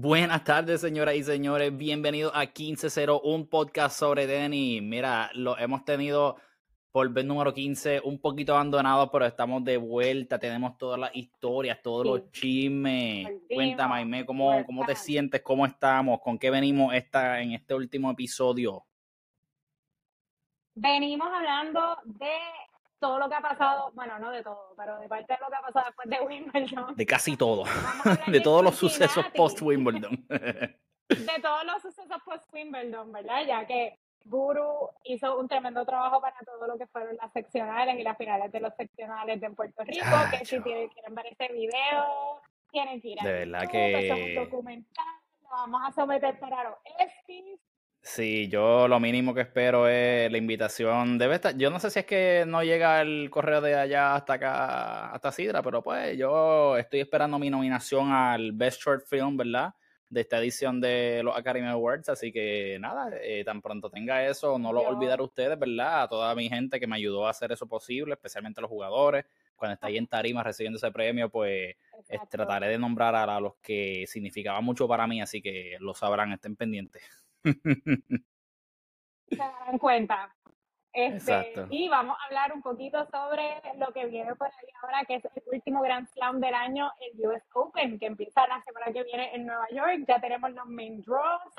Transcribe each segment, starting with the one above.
Buenas tardes, señoras y señores. Bienvenidos a 1501, un podcast sobre tenis. Mira, lo hemos tenido por vez número 15, un poquito abandonado, pero estamos de vuelta. Tenemos todas las historias, todos los chismes. Cuéntame, Aime, ¿cómo, ¿cómo te sientes? ¿Cómo estamos? ¿Con qué venimos esta, en este último episodio? Venimos hablando de todo lo que ha pasado, bueno, no de todo, pero de parte de lo que ha pasado después de Wimbledon. De casi todo. de todos los sucesos post-Wimbledon. de todos los sucesos post-Wimbledon, ¿verdad? Ya que Guru hizo un tremendo trabajo para todo lo que fueron las seccionales y las finales de los seccionales de Puerto Rico, que si quieren ver este video, tienen que ir a De verdad que... Es un documental, lo vamos a someter para los ESPYs, Sí, yo lo mínimo que espero es la invitación. Debe estar, yo no sé si es que no llega el correo de allá hasta acá, hasta Sidra, pero pues yo estoy esperando mi nominación al Best Short Film, ¿verdad? De esta edición de los Academy Awards, así que nada, eh, tan pronto tenga eso, no lo olvidaré ustedes, ¿verdad? A toda mi gente que me ayudó a hacer eso posible, especialmente a los jugadores. Cuando está ahí en tarima recibiendo ese premio, pues trataré de nombrar a los que significaban mucho para mí, así que lo sabrán, estén pendientes. Se darán cuenta. Este, y vamos a hablar un poquito sobre lo que viene por ahí ahora, que es el último Grand Slam del año, el US Open, que empieza la semana que viene en Nueva York. Ya tenemos los main draws.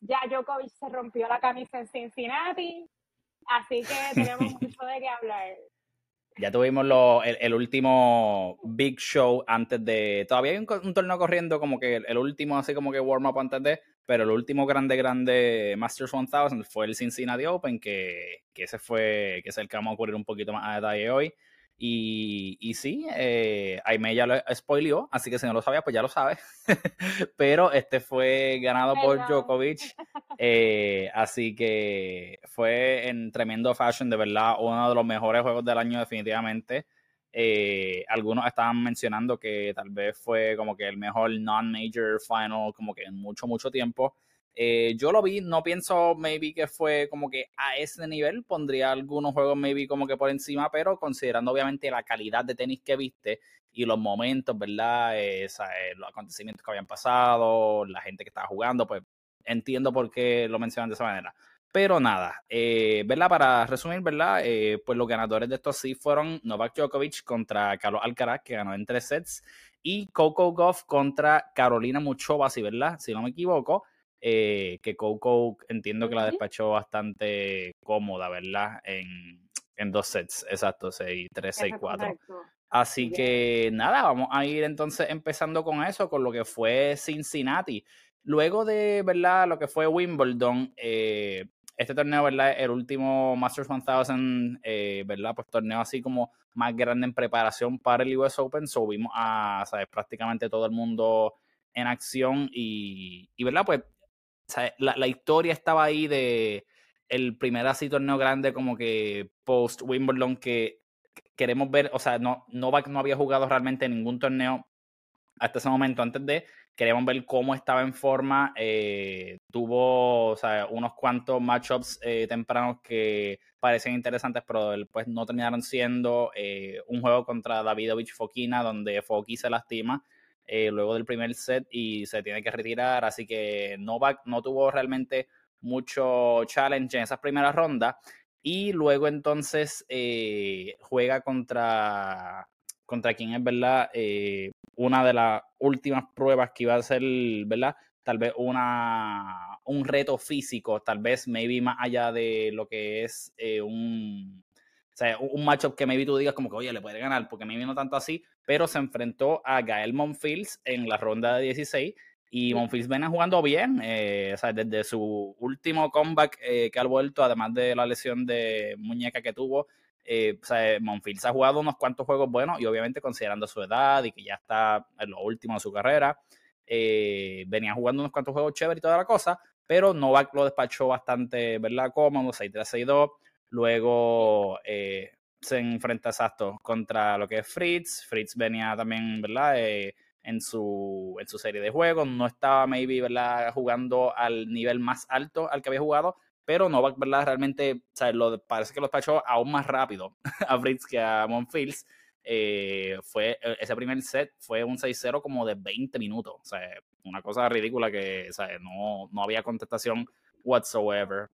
Ya Djokovic se rompió la camisa en Cincinnati. Así que tenemos mucho de qué hablar. Ya tuvimos el, último big show antes de. Todavía hay un, torneo corriendo, como que el, último, así como que warm up antes de. Pero el último grande, grande Masters 1000 fue el Cincinnati Open, que, que ese fue, que es el que vamos a ocurrir un poquito más a detalle hoy. Y, y sí, eh, Aime ya lo spoileó, así que si no lo sabía, pues ya lo sabe. Pero este fue ganado por Djokovic. Eh, así que fue en tremendo fashion, de verdad, uno de los mejores juegos del año, definitivamente. Eh, algunos estaban mencionando que tal vez fue como que el mejor non-major final, como que en mucho, mucho tiempo. Eh, yo lo vi, no pienso maybe que fue como que a ese nivel, pondría algunos juegos maybe como que por encima, pero considerando obviamente la calidad de tenis que viste y los momentos, ¿verdad? Eh, los acontecimientos que habían pasado, la gente que estaba jugando, pues entiendo por qué lo mencionan de esa manera. Pero nada, eh, ¿verdad? Para resumir, ¿verdad? pues los ganadores de estos sí fueron Novak Djokovic contra Carlos Alcaraz, que ganó en tres sets, y Coco Goff contra Carolina Muchova, ¿sí, verdad? Si no me equivoco. Eh, que Coco entiendo que la despachó bastante cómoda, ¿verdad? En, en dos sets, exacto, 6, 3, 6, 4. Así que nada, vamos a ir entonces empezando con eso, con lo que fue Cincinnati. Luego de, ¿verdad? Lo que fue Wimbledon, eh, este torneo, ¿verdad? El último Masters 1000, eh, ¿verdad? Pues torneo así como más grande en preparación para el US Open. So vimos a, ¿sabes? Prácticamente todo el mundo en acción y, y ¿verdad? Pues la, la, historia estaba ahí de el primer así torneo grande como que post Wimbledon que queremos ver, o sea, no, Novak no había jugado realmente ningún torneo hasta ese momento antes de, queríamos ver cómo estaba en forma, eh, tuvo unos cuantos matchups eh, tempranos que parecían interesantes, pero después no terminaron siendo eh, un juego contra Davidovich Fokina, donde Foki se lastima, eh, luego del primer set y se tiene que retirar. Así que Novak no tuvo realmente mucho challenge en esas primeras rondas. Y luego entonces eh, juega contra, contra quien es, ¿verdad? Eh, una de las últimas pruebas que iba a ser, ¿verdad? Tal vez una, un reto físico, tal vez maybe más allá de lo que es un, o sea, un matchup que maybe tú digas como que, oye, le puede ganar, porque maybe no tanto así, pero se enfrentó a Gael Monfils en la ronda de 16 y Monfils viene jugando bien, eh, o sea, desde su último comeback eh, que ha vuelto, además de la lesión de muñeca que tuvo, eh, o sea, Monfils ha jugado unos cuantos juegos buenos y obviamente considerando su edad y que ya está en lo último de su carrera, venía jugando unos cuantos juegos chéveres y toda la cosa, pero Novak lo despachó bastante, ¿verdad? Cómodo, 6-3-6-2. Luego eh, se enfrenta exacto contra lo que es Fritz. Fritz venía también, ¿verdad? Eh, en, su, en su serie de juegos. No estaba, maybe, ¿verdad? Jugando al nivel más alto al que había jugado. Pero Novak, ¿verdad? Realmente, o sea, lo, parece que lo despachó aún más rápido a Fritz que a Monfils. eh, fue, e, ese primer set fue un 6-0 como de 20 minutos. O sea, una cosa ridícula que No, no había contestación whatsoever.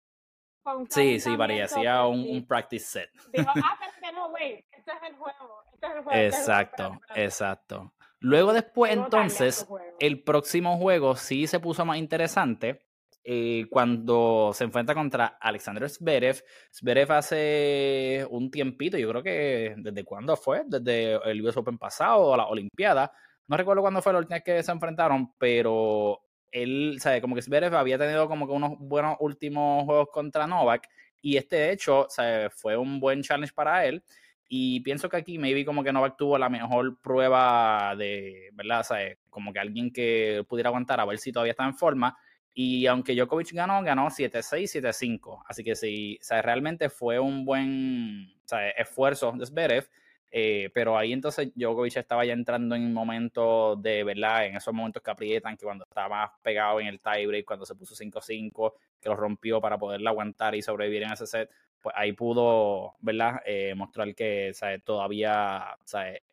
Sí, sí, parecía un, un, practice set. Dijo, ah, pero no, wait, este es el juego. Este es el juego. Exacto, exacto. Luego después, entonces, el próximo juego sí se puso más interesante eh, cuando se enfrenta contra Alexander Zverev. Zverev hace un tiempito, yo creo que desde cuándo fue, desde el US Open pasado o la Olimpiada. No recuerdo cuándo fue la última vez que se enfrentaron, pero él, sabe, como que Zverev había tenido como que unos buenos últimos juegos contra Novak y este de hecho, sabe, fue un buen challenge para él. Y pienso que aquí maybe como que Novak tuvo la mejor prueba de, ¿verdad? ¿Sabes? Como que alguien que pudiera aguantar a ver si todavía está en forma. Y aunque Djokovic ganó, ganó 7-6, 7-5. Así que sí, o realmente fue un buen esfuerzo de Zverev. Eh, pero ahí entonces Djokovic estaba ya entrando en momentos de, ¿verdad? En esos momentos que aprietan, que cuando estaba pegado en el tiebreak, cuando se puso 5-5, que lo rompió para poderla aguantar y sobrevivir en ese set, pues ahí pudo, ¿verdad? Eh, mostrar que todavía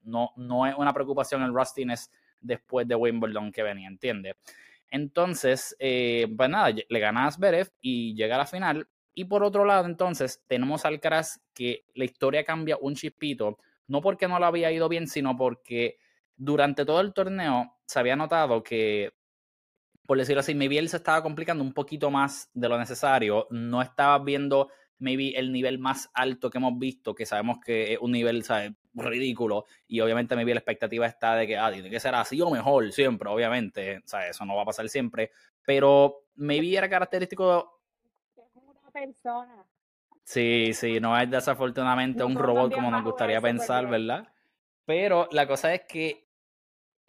No, no es una preocupación el rustiness después de Wimbledon que venía, ¿entiendes? Entonces, eh, pues nada, le gana a Zverev y llega a la final. Y por otro lado, entonces, tenemos al Alcaraz que la historia cambia un chispito, no porque no lo había ido bien, sino porque durante todo el torneo se había notado que, por decirlo así, maybe él se estaba complicando un poquito más de lo necesario, no estaba viendo maybe el nivel más alto que hemos visto, que sabemos que es un nivel, ¿sabes? ridículo y obviamente maybe la expectativa está de que ah, tiene que ser así o mejor siempre, obviamente, o sea, eso no va a pasar siempre, pero maybe era característico una persona. Sí, sí, no es desafortunadamente un robot como nos gustaría pensar, ¿verdad? Pero la cosa es que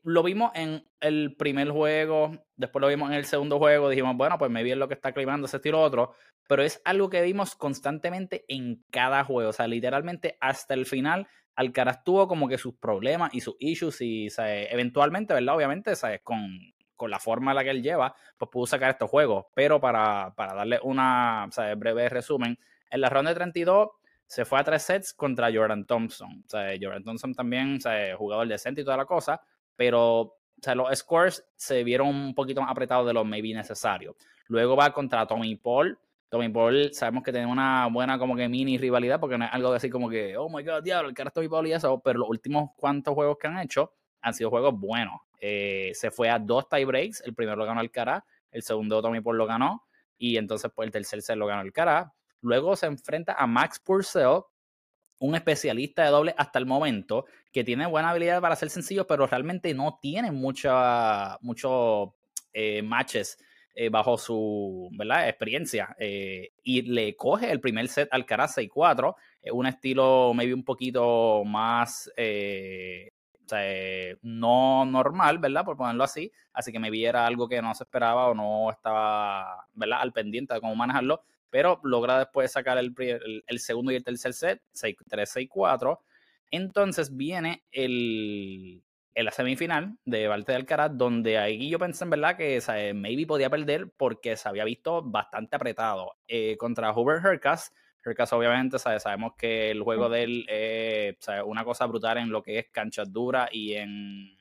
lo vimos en el primer juego, después lo vimos en el segundo juego, dijimos, bueno, pues maybe es lo que está climando ese estilo otro, pero es algo que vimos constantemente en cada juego, o sea, literalmente hasta el final Alcaraz tuvo como que sus problemas y sus issues y eventualmente, ¿verdad? Obviamente, ¿sabes? Con, con la forma en la que él lleva, pues pudo sacar estos juegos. Pero para, para darle una breve resumen, en la ronda de 32 se fue a tres sets contra Jordan Thompson. Jordan Thompson también, jugador decente y toda la cosa, pero los scores se vieron un poquito más apretados de lo maybe necesario. Luego va contra Tommy Paul, Tommy Paul sabemos que tiene una buena como mini rivalidad porque no es algo así como que, oh my god, diablo, el cara es Tommy Paul y eso, pero los últimos cuantos juegos que han hecho han sido juegos buenos. Eh, se fue a dos tie breaks, el primero lo ganó el cara, el segundo Tommy Paul lo ganó y entonces pues el tercer set lo ganó el cara. Luego se enfrenta a Max Purcell, un especialista de doble hasta el momento, que tiene buena habilidad para ser sencillo, pero realmente no tiene muchos eh, matches eh, bajo su ¿verdad? experiencia eh, y le coge el primer set al Alcaraz 6-4, un estilo maybe un poquito más eh, no normal, ¿verdad? Por ponerlo así, así que me viera algo que no se esperaba o no estaba ¿verdad? al pendiente de cómo manejarlo, pero logra después sacar el, el segundo y el tercer set, 6-3-6-4. Entonces viene el, en la semifinal de Valte de Alcaraz, donde ahí yo pensé en verdad que maybe podía perder porque se había visto bastante apretado eh, contra Hubert Hercas. Hercas, obviamente, sabemos que el juego de él es una cosa brutal en lo que es canchas duras y en,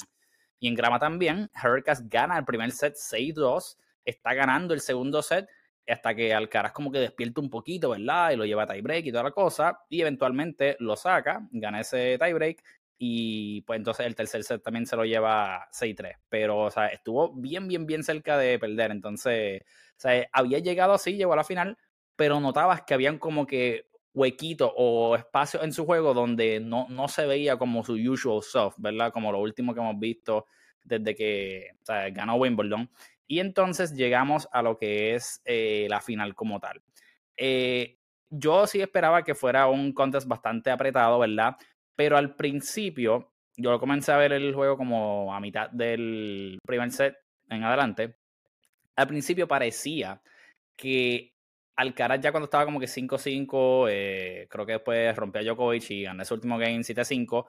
y en grama también. Hercas gana el primer set 6-2, está ganando el segundo set hasta que Alcaraz como que despierta un poquito, ¿verdad? Y lo lleva a tiebreak y toda la cosa, y eventualmente lo saca, gana ese tiebreak y pues entonces el tercer set también se lo lleva 6-3. Pero, o sea, estuvo bien, bien, bien cerca de perder. Entonces, o sea, había llegado así, llegó a la final, pero notabas que habían como que huequitos o espacios en su juego donde no, no se veía como su usual self, ¿verdad? Como lo último que hemos visto desde que ganó Wimbledon. Y entonces llegamos a lo que es eh, la final como tal. Eh, yo sí esperaba que fuera un contest bastante apretado, ¿verdad? Pero al principio, yo comencé a ver el juego como a mitad del primer set en adelante. Al principio parecía que Alcaraz ya cuando estaba como que 5-5, eh, creo que después rompió a Djokovic y ganó ese último game 7-5.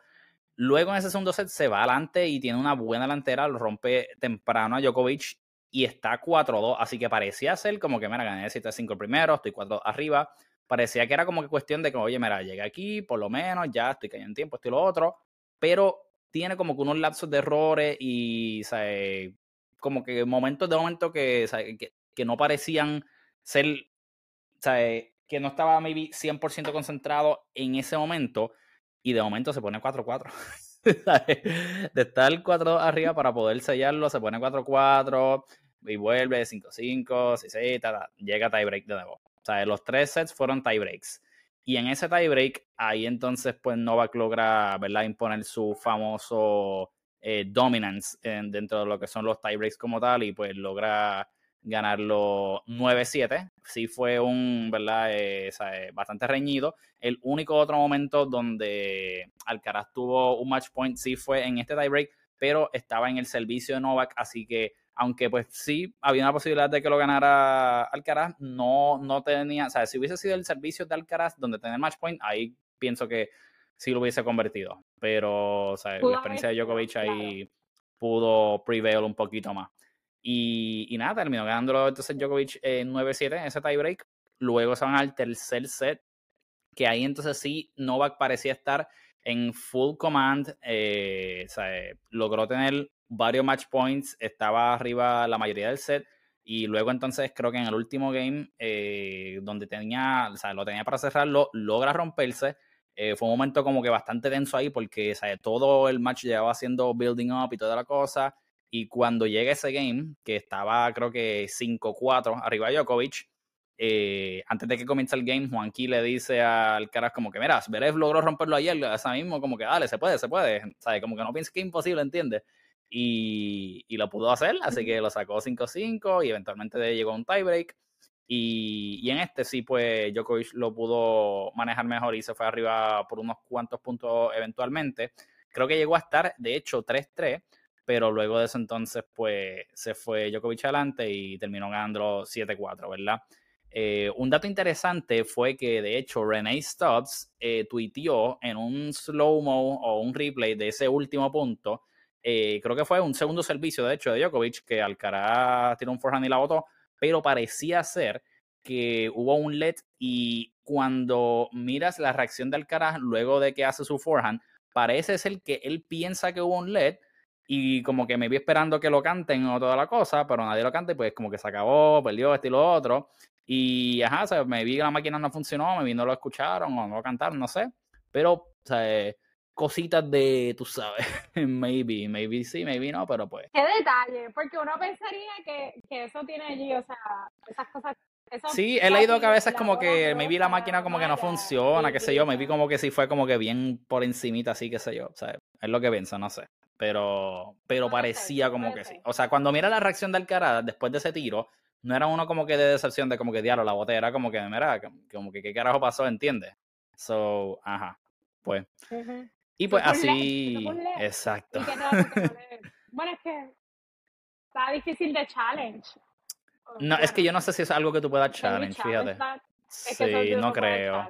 Luego en ese segundo set se va adelante y tiene una buena delantera, lo rompe temprano a Djokovic y está 4-2, así que parecía ser como que, mira, gané 7-5 primero, estoy 4 arriba, parecía que era como que cuestión de que, oye, mira, llegué aquí, por lo menos, ya estoy cayendo en tiempo, esto y lo otro. pero tiene como que unos lapsos de errores y como que momentos de momento que, que, que, no parecían ser, que no estaba maybe 100% concentrado en ese momento y de momento se pone 4-4. de estar 4 arriba para poder sellarlo, se pone 4-4 y vuelve 5-5, 6-6, llega tiebreak de nuevo. O sea, los tres sets fueron tiebreaks. Y en ese tiebreak, ahí entonces, pues Novak logra, ¿verdad?, imponer su famoso eh, dominance dentro de lo que son los tiebreaks como tal, y pues logra ganarlo 9-7. Sí fue un, ¿verdad?, eh, eh, bastante reñido. El único otro momento donde Alcaraz tuvo un match point sí fue en este tiebreak, pero estaba en el servicio de Novak, así que aunque pues sí había una posibilidad de que lo ganara Alcaraz, no, no tenía, o sea, si hubiese sido el servicio de Alcaraz donde tenía el match point, ahí pienso que sí lo hubiese convertido. Pero, o sea, la experiencia de Djokovic ahí pudo prevail un poquito más. Y, y nada, terminó ganándolo entonces Djokovic en 9-7 en ese tiebreak. Luego se van al tercer set, que ahí entonces sí Novak parecía estar en full command. Eh, o sea, logró tener varios match points, estaba arriba la mayoría del set. Y luego entonces creo que en el último game, eh, donde tenía, o sea, lo tenía para cerrarlo, logra romperse. Eh, fue un momento como que bastante tenso ahí porque todo el match llevaba haciendo building up y toda la cosa. Y cuando llega ese game, que estaba creo que 5-4 arriba de Djokovic, eh, antes de que comience el game, Juanqui le dice al Caras como que, mira, Verev logró romperlo ayer, esa mismo, como que dale, se puede, se puede. ¿Sabes? Como que no pienses que es imposible, ¿entiendes? Y, lo pudo hacer, así que lo sacó 5-5 y eventualmente llegó a un tiebreak. Y, y, en este sí, pues Djokovic lo pudo manejar mejor y se fue arriba por unos cuantos puntos eventualmente. Creo que llegó a estar, de hecho, 3-3, pero luego de eso entonces, pues se fue Djokovic adelante y terminó ganando 7-4, ¿verdad? Eh, un dato interesante fue que, de hecho, Renee Stubbs eh, tuiteó en un slow-mo o un replay de ese último punto eh, creo que fue un segundo servicio, de hecho, de Djokovic, que Alcaraz tiró un forehand y la botó, pero parecía ser que hubo un LED y cuando miras la reacción de Alcaraz luego de que hace su forehand, parece ser que él piensa que hubo un LED y como que me vi esperando que lo canten o toda la cosa, pero nadie lo canta y pues como que se acabó, perdió este y lo otro. Y ajá, o sea, me vi que la máquina no funcionó, me vi no lo escucharon o no lo cantaron, no sé. Pero, o sea, cositas de, tú sabes, maybe, maybe sí, maybe no, pero pues. Qué detalle, porque uno pensaría que, que eso tiene allí, o sea, esas cosas. sí, he leído que a veces como que maybe la máquina como que no funciona, qué sé yo, vi como que sí fue como que bien por encimita, así, qué sé yo, o sea, es lo que pienso, no sé, pero, pero parecía como que sí. O sea, cuando mira la reacción del cara después de ese tiro, no era uno como que de decepción de como que diablo la botella, era como que, mira, como que qué carajo pasó, ¿entiendes? So, ajá, pues. Y pues así, exacto. bueno, es que está difícil de challenge. No, es que yo no sé si es algo que tú puedas challenge, fíjate. sí, no creo.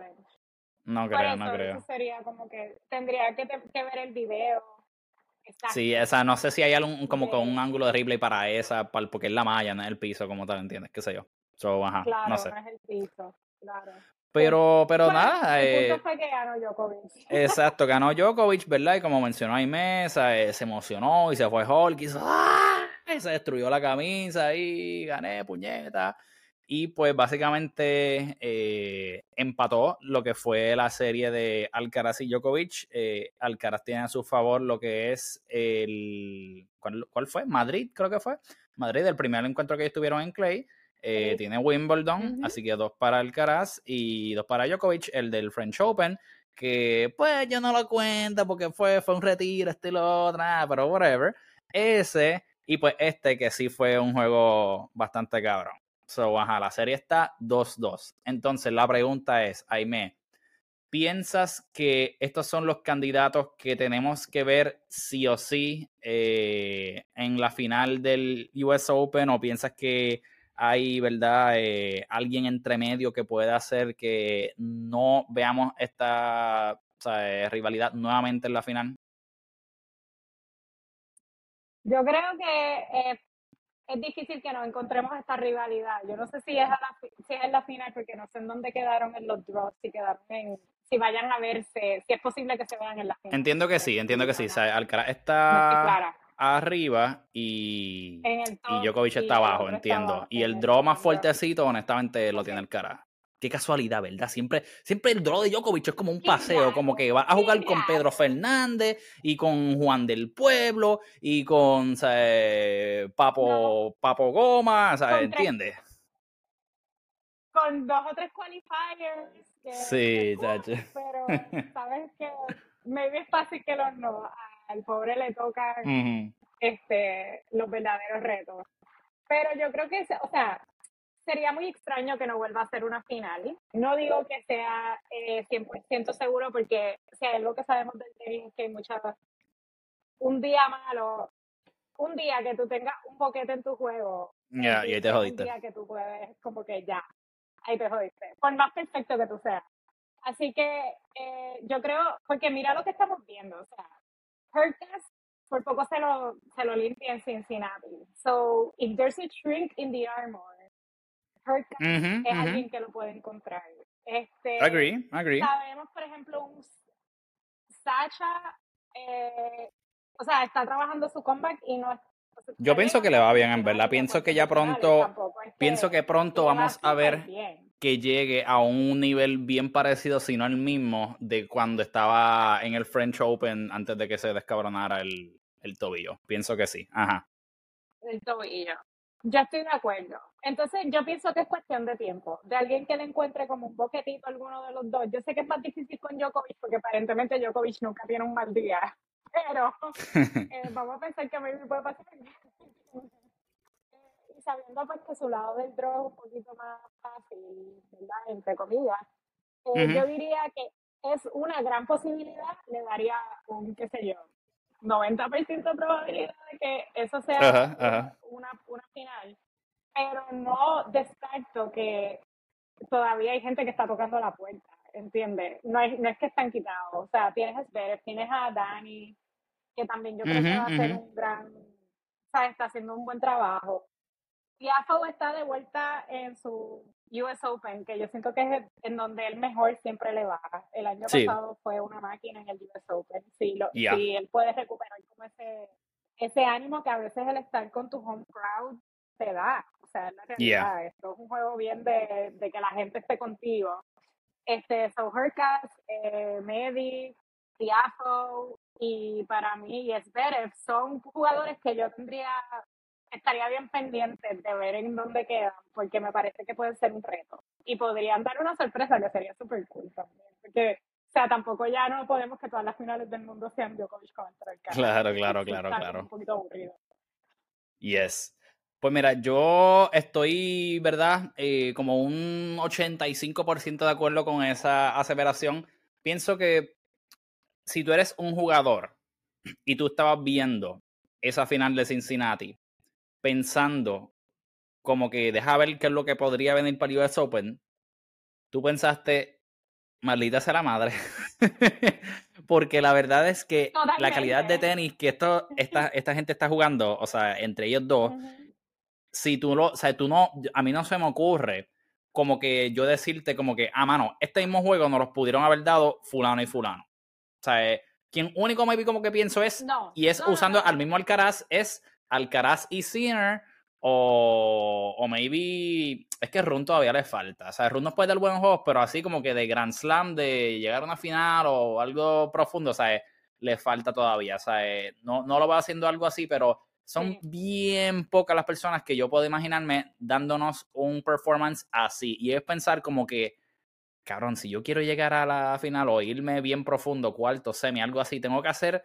No creo, no creo. sería como que tendría que, ver el video. Sí, esa, no sé si hay algún, como con un ángulo de replay para esa, porque es la malla, no es el piso como tal, ¿entiendes? ¿Qué sé yo? So, ajá, claro, no sé. no es el piso, claro. Pero, pero nada. El punto eh, fue que ganó Djokovic. Exacto, ganó Djokovic, ¿verdad? Y como mencionó Aimesa, eh, se emocionó y se fue Hulk y, ¡ah! y se destruyó la camisa y gané, puñeta. Y pues básicamente eh, empató lo que fue la serie de Alcaraz y Djokovic. Alcaraz tiene a su favor lo que es el. ¿cuál, ¿Cuál fue? Madrid, creo que fue. Madrid, el primer encuentro que estuvieron en Clay. Eh, tiene Wimbledon, así que dos para Alcaraz y dos para Djokovic, el del French Open, que pues yo no lo cuento porque fue, fue un retiro, este y lo otro, pero whatever. Ese y pues este que sí fue un juego bastante cabrón. So, ajá, la serie está 2-2. Entonces la pregunta es, Aime, ¿piensas que estos son los candidatos que tenemos que ver sí o sí eh, en la final del US Open o piensas que hay, ¿verdad? Eh, alguien entre medio que pueda hacer que no veamos esta rivalidad nuevamente en la final? Yo creo que eh, es difícil que nos encontremos esta rivalidad. Yo no sé si es, la, si es en la final, porque no sé en dónde quedaron en los draws, si quedaron en, si vayan a verse, si es posible que se vean en la final. Entiendo que sí, entiendo que sí. Alcaraz está arriba y, y Djokovic está abajo, entiendo. y el draw más fuertecito, honestamente, lo tiene el cara. Qué casualidad, ¿verdad? Siempre, siempre el draw de Djokovic es como un paseo, como que va a jugar con Pedro Fernández y con Juan del Pueblo y con Papo, Papo Goma, ¿sabes? ¿entiendes? Con dos o tres qualifiers. sí, chacho. Pero sabes que maybe es fácil que los no. Al pobre le tocan este, los verdaderos retos. Pero yo creo que, o sea, sería muy extraño que no vuelva a ser una final. No digo que sea eh, 100% seguro porque si hay algo que sabemos del tenis es que hay muchas... Un día malo, un día que tú tengas un boquete en tu juego. Ya, y ahí te jodiste. Un día que tú puedes, como que ya, ahí te jodiste. Por más perfecto que tú seas. Así que eh, yo creo, porque mira lo que estamos viendo, o sea, Hurkacz por poco se lo, se lo limpia en Cincinnati. So, if there's a shrink in the armor, es alguien que lo puede encontrar. Este, agree, agree. Sabemos, por ejemplo, un Sacha, eh, o sea, está trabajando su comeback y no yo pienso que le va bien, en verdad. Pienso que ya pronto, pienso que pronto vamos a ver que llegue a un nivel bien parecido, si no el mismo, de cuando estaba en el French Open antes de que se descabronara el, el tobillo. Pienso que sí. Ajá. El tobillo. Ya estoy de acuerdo. Entonces, yo pienso que es cuestión de tiempo, de alguien que le encuentre como un boquetito a alguno de los dos. Yo sé que es más difícil con Djokovic, porque aparentemente Djokovic nunca tiene un mal día, pero eh, vamos a pensar que a mí me puede pasar. Sabiendo pues que su lado del draw es un poquito más fácil, ¿verdad? Entre comillas, eh, yo diría que es una gran posibilidad, le daría un, qué sé yo, 90% de probabilidad de que eso sea Una, una final, pero no descarto que todavía hay gente que está tocando la puerta, ¿entiendes? No, es, no es que están quitados, o sea, tienes a Zverev, tienes a Dani, que también yo creo que va a hacer un gran, o sea, está haciendo un buen trabajo. Y AFO está de vuelta en su US Open, que yo siento que es en donde él mejor siempre le va. El año pasado fue una máquina en el US Open. Sí, lo, él puede recuperar como ese, ese ánimo que a veces el estar con tu home crowd te da. O sea, en la realidad, esto es un juego bien de, de, que la gente esté contigo. Este, So Hercas, eh, Medi, Tiafo y para mí y Zverev son jugadores que yo tendría estaría bien pendiente de ver en dónde quedan, porque me parece que puede ser un reto. Y podrían dar una sorpresa que sería súper cool también. Porque, o sea, tampoco ya no podemos que todas las finales del mundo sean Djokovic contra el Claro, claro, claro, claro. Un poquito aburrido. Yes. Pues mira, yo estoy, ¿verdad? Eh, como un 85% de acuerdo con esa aseveración. Pienso que si tú eres un jugador y tú estabas viendo esa final de Cincinnati pensando como que deja ver qué es lo que podría venir para el US Open, tú pensaste, maldita sea la madre. Porque la verdad es que la calidad de tenis que esto, esta, esta gente está jugando, o sea, entre ellos dos, si tú lo, o sea, tú no, a mí no se me ocurre como que yo decirte como que, ah, mano, este mismo juego nos los pudieron haber dado fulano y fulano. O sea, eh, quien único maybe como que pienso es, y es usando al mismo Alcaraz, es Alcaraz y Sinner. O, o maybe. Es que Run todavía le falta. O sea, Run nos puede dar buenos juegos, pero así como que de Grand Slam, de llegar a una final o algo profundo, o sea, le falta todavía. O sea, no, no lo va haciendo algo así, pero son bien pocas las personas que yo puedo imaginarme dándonos un performance así. Y es pensar como que, cabrón, si yo quiero llegar a la final o irme bien profundo, cuarto, semi, algo así, tengo que hacer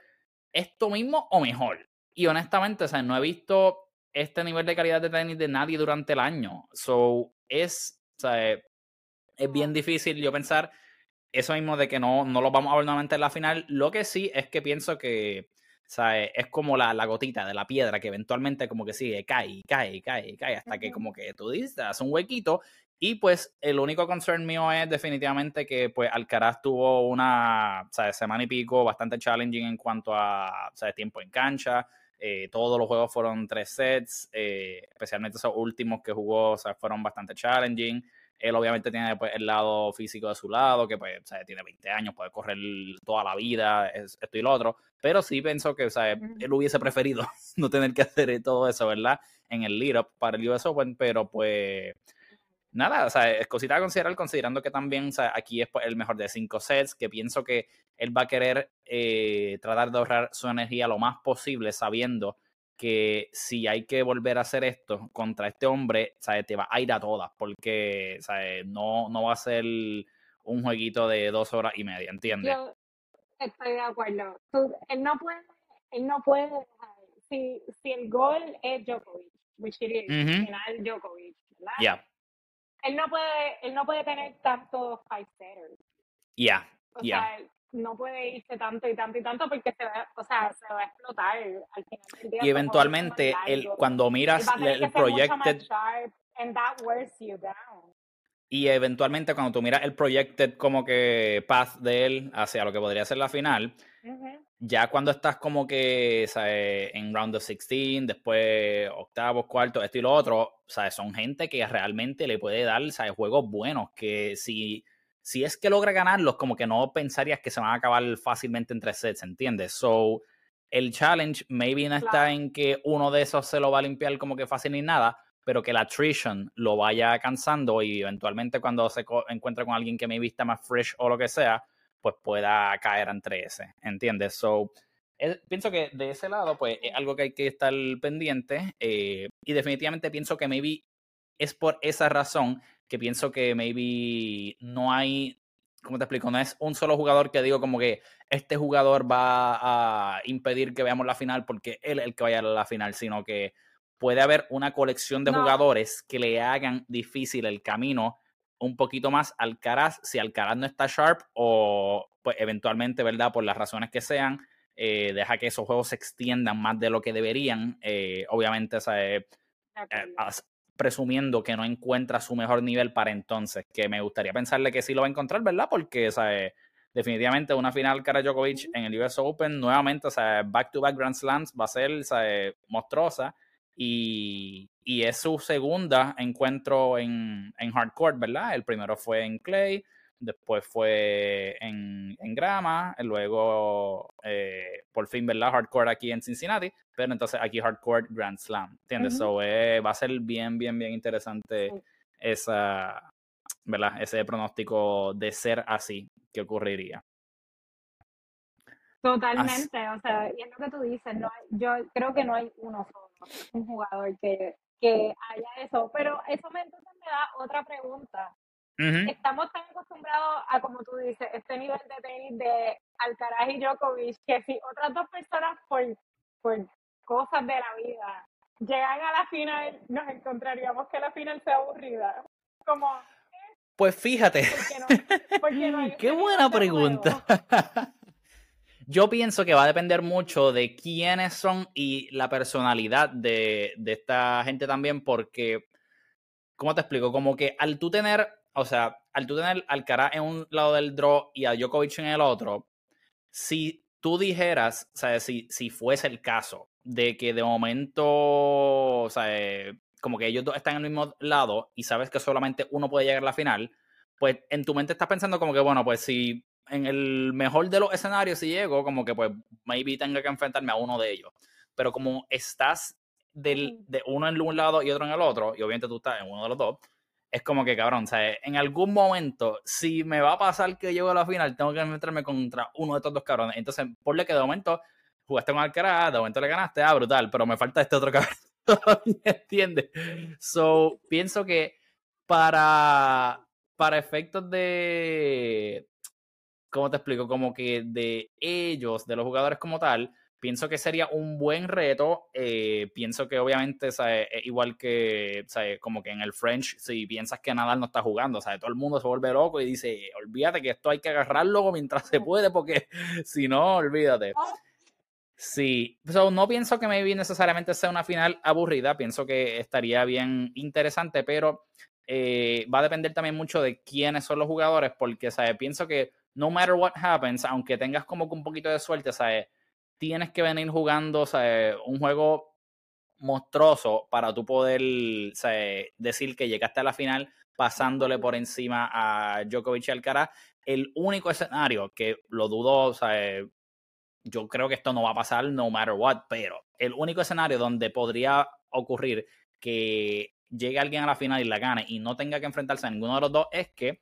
esto mismo o mejor. Y honestamente, o sea, no he visto este nivel de calidad de tenis de nadie durante el año. So, es, o sea, es bien difícil yo pensar eso mismo de que no, no lo vamos a ver nuevamente en la final. Lo que sí es que pienso que, o sea, es como la, la, gotita de la piedra que eventualmente como que sigue, cae, cae, cae, cae, hasta que como que tú dices, hace un huequito. Y pues el único concern mío es definitivamente que pues Alcaraz tuvo una, o sea, semana y pico bastante challenging en cuanto a, o sea, tiempo en cancha. Eh, todos los juegos fueron tres sets, eh, especialmente esos últimos que jugó, o sea, fueron bastante challenging. Él obviamente tiene pues, el lado físico de su lado, que pues, tiene 20 años, puede correr toda la vida, esto y lo otro. Pero sí pienso que él hubiese preferido no tener que hacer todo eso, ¿verdad? En el lead up para el US Open, pero pues nada, o sea, es cosita a considerar, considerando que también o sea, aquí es pues, el mejor de cinco sets, que pienso que él va a querer eh, tratar de ahorrar su energía lo más posible, sabiendo que si hay que volver a hacer esto contra este hombre, ¿sabes? te va a ir a todas, porque ¿sabes? No, no va a ser un jueguito de dos horas y media, ¿entiendes? Yo estoy de acuerdo. él no puede, él no puede si, si el gol es Djokovic, which it is, final Djokovic, ¿verdad? Él no puede, él no puede tener tantos five setters. Ya, yeah, no puede irse tanto y tanto y tanto porque se va, o sea, se va a explotar al final del día. Y eventualmente, el, cuando miras el, projected... Y eventualmente cuando tú miras el projected como que path de él hacia lo que podría ser la final, ya cuando estás como que ¿sabes? en round of 16, después octavos, cuartos, esto y lo otro, ¿sabes? son gente que realmente le puede dar ¿sabes? juegos buenos, que si si es que logra ganarlos, como que no pensarías que se van a acabar fácilmente en tres sets, ¿entiendes? So, el challenge maybe no está en que uno de esos se lo va a limpiar como que fácil ni nada, pero que la attrition lo vaya cansando y eventualmente cuando se encuentre con alguien que me vista más fresh o lo que sea, pues pueda caer entre ese, ¿entiendes? So, pienso que de ese lado, pues es algo que hay que estar pendiente eh, y definitivamente pienso que maybe es por esa razón que pienso que maybe no hay, ¿cómo te explico? No es un solo jugador que digo como que este jugador va a impedir que veamos la final porque él es el que vaya a la final, sino que puede haber una colección de jugadores que le hagan difícil el camino un poquito más al Alcaraz, si Alcaraz no está sharp o pues eventualmente, ¿verdad? Por las razones que sean, eh, deja que esos juegos se extiendan más de lo que deberían. Eh, obviamente, o eh, presumiendo que no encuentra su mejor nivel para entonces, que me gustaría pensarle que sí lo va a encontrar, ¿verdad? Porque, ¿sabes? definitivamente una final cara Djokovic en el US Open, nuevamente, o sea, back to back Grand Slams va a ser ¿sabes? monstruosa y, y, es su segunda encuentro en, en hardcore, ¿verdad? El primero fue en clay, después fue en, en grama, luego eh, por fin, ¿verdad? Hardcore aquí en Cincinnati, pero entonces aquí Hardcore Grand Slam, ¿entiendes? Eh, va a ser bien, bien, bien interesante esa, ¿verdad? Ese pronóstico de ser así que ocurriría. Totalmente, o sea, y es lo que tú dices, no yo creo que no hay uno solo, un jugador que, que haya eso, pero eso me, entonces me da otra pregunta. Estamos tan acostumbrados a, como tú dices, este nivel de tenis de Alcaraz y Djokovic, que si otras dos personas por, por cosas de la vida llegan a la final, nos encontraríamos que la final sea aburrida. Como, pues fíjate. Qué buena pregunta. Yo pienso que va a depender mucho de quiénes son y la personalidad de, de esta gente también, porque, ¿cómo te explico? Como que al tú tener o sea, al tú tener Alcaraz en un lado del draw y a Djokovic en el otro, si tú dijeras, o sea, si, si fuese el caso de que de momento, o sea, como que ellos dos están en el mismo lado y sabes que solamente uno puede llegar a la final, pues en tu mente estás pensando como que, bueno, pues si en el mejor de los escenarios si llego, como que pues maybe tenga que enfrentarme a uno de ellos. Pero como estás del, de uno en un lado y otro en el otro, y obviamente tú estás en uno de los dos, es como que cabrón, ¿sabes? En algún momento, si me va a pasar que llego a la final, tengo que meterme contra uno de estos dos cabrones. Entonces, ponle que de momento jugaste con Alcaraz, de momento le ganaste, ah, brutal, pero me falta este otro cabrón. ¿Entiendes? So, pienso que para, para efectos de. ¿Cómo te explico? Como que de ellos, de los jugadores como tal, pienso que sería un buen reto. Eh, pienso que obviamente es igual que como que en el French, si piensas que Nadal no está jugando, todo el mundo se vuelve loco y dice, olvídate que esto hay que agarrarlo mientras se puede, porque si no, olvídate. Sí, no pienso que maybe necesariamente sea una final aburrida, pienso que estaría bien interesante, pero eh, va a depender también mucho de quiénes son los jugadores, porque ¿sabes? pienso que no matter what happens, aunque tengas como que un poquito de suerte, ¿sabes? tienes que venir jugando un juego monstruoso para tú poder decir que llegaste a la final pasándole por encima a Djokovic y Alcaraz. El único escenario que lo dudo, sea, yo creo que esto no va a pasar no matter what, pero el único escenario donde podría ocurrir que llegue alguien a la final y la gane y no tenga que enfrentarse a ninguno de los dos es que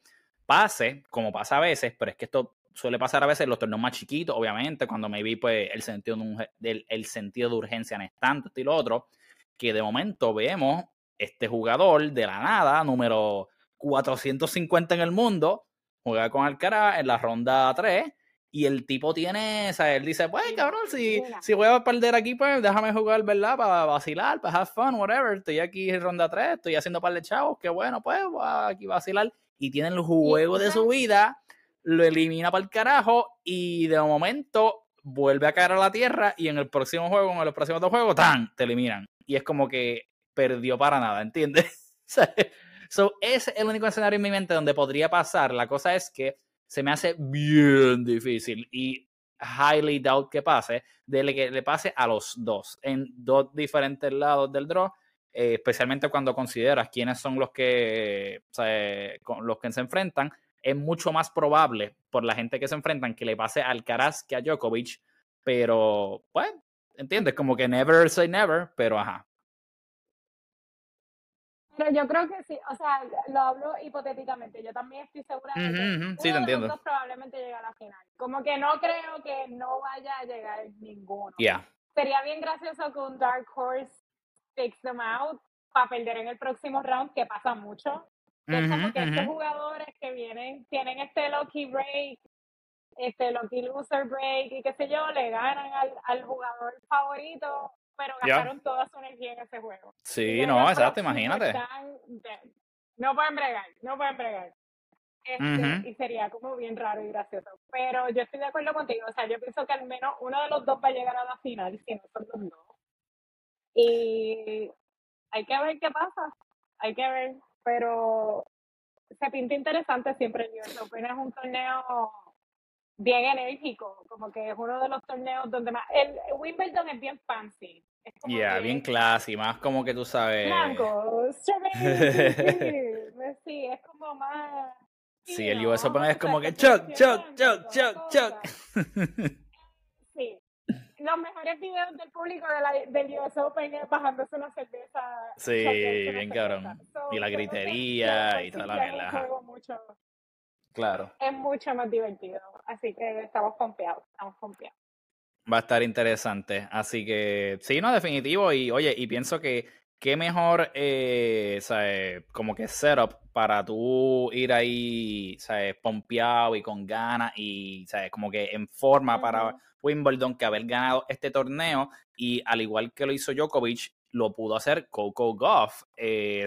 pase, como pasa a veces, pero es que esto suele pasar a veces en los torneos más chiquitos, obviamente, cuando me vi pues el sentido de, el sentido de urgencia no es tanto, esto y lo otro, que de momento vemos este jugador de la nada, número 450 en el mundo, juega con Alcaraz en la ronda 3 y el tipo tiene, o sea, él dice, pues cabrón, si, si voy a perder aquí, pues déjame jugar, ¿verdad? Para vacilar, para have fun, whatever. Estoy aquí en ronda 3, estoy haciendo par de chavos, qué bueno, pues voy aquí vacilar. Y tiene el juego de su vida lo elimina para el carajo y de momento vuelve a caer a la tierra y en el próximo juego, en los próximos dos juegos, ¡tan! te eliminan. Y es como que perdió para nada, ¿entiendes? so, ese es el único escenario en mi mente donde podría pasar. La cosa es que se me hace bien difícil y highly doubt que pase, de que le pase a los dos, en dos diferentes lados del draw, eh, especialmente cuando consideras quiénes son los que, los que se enfrentan es mucho más probable por la gente que se enfrentan que le pase al Alcaraz que a Djokovic, pero, pues, ¿entiendes? Como que never say never, pero ajá. Pero yo creo que sí, o sea, lo hablo hipotéticamente, yo también estoy segura de que sí, te entiendo. probablemente llega a la final. Como que no creo que no vaya a llegar ninguno. Yeah. Sería bien gracioso que un Dark Horse takes them out para perder en el próximo round, que pasa mucho. Es como que estos jugadores que vienen, tienen este lucky break, este lucky loser break y qué sé yo, le ganan al, al jugador favorito, pero gastaron toda su energía en ese juego. Sí, no, exacto, imagínate. no pueden bregar, no pueden bregar. Este, Y sería como bien raro y gracioso. Pero yo estoy de acuerdo contigo. O sea, yo pienso que al menos uno de los dos va a llegar a la final, si no son los dos. Y hay que ver qué pasa. Hay que ver pero se pinta interesante siempre el US Open. Es un torneo bien enérgico, como que es uno de los torneos donde más... El Wimbledon es bien fancy. Ya, bien classy, más como que tú sabes... Blanco, sí, es como más... Sí, el US Open es como que choc, choc, choc, choc, choc. Los mejores videos del público de la, del US Open es bajándose una cerveza. Sí, bien cabrón. y la gritería y toda la mierda. Claro. Es mucho más divertido. Así que estamos confiados, estamos confiados. Va a estar interesante. Así que, sí, no, definitivo. Y oye, y pienso que qué mejor, eh, ¿sabes? como que setup para tú ir ahí, ¿sabes? pompeado y con ganas y, ¿sabes? como que en forma para Wimbledon que haber ganado este torneo y al igual que lo hizo Djokovic, lo pudo hacer Coco Goff, eh,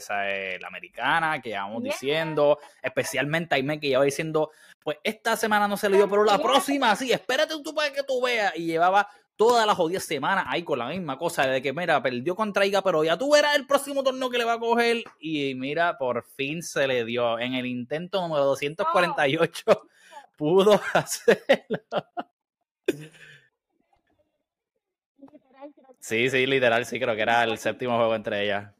la americana que vamos diciendo, especialmente Aime que lleva diciendo, pues esta semana no se le dio, pero la próxima sí, espérate tú para que tú veas. Y llevaba todas las jodidas semanas ahí con la misma cosa de que, mira, perdió contra Iga, pero ya tú verás el próximo torneo que le va a coger. Y mira, por fin se le dio. En el intento número 248 pudo hacerlo. Sí, sí, literal, sí, creo que era el séptimo juego entre ellas.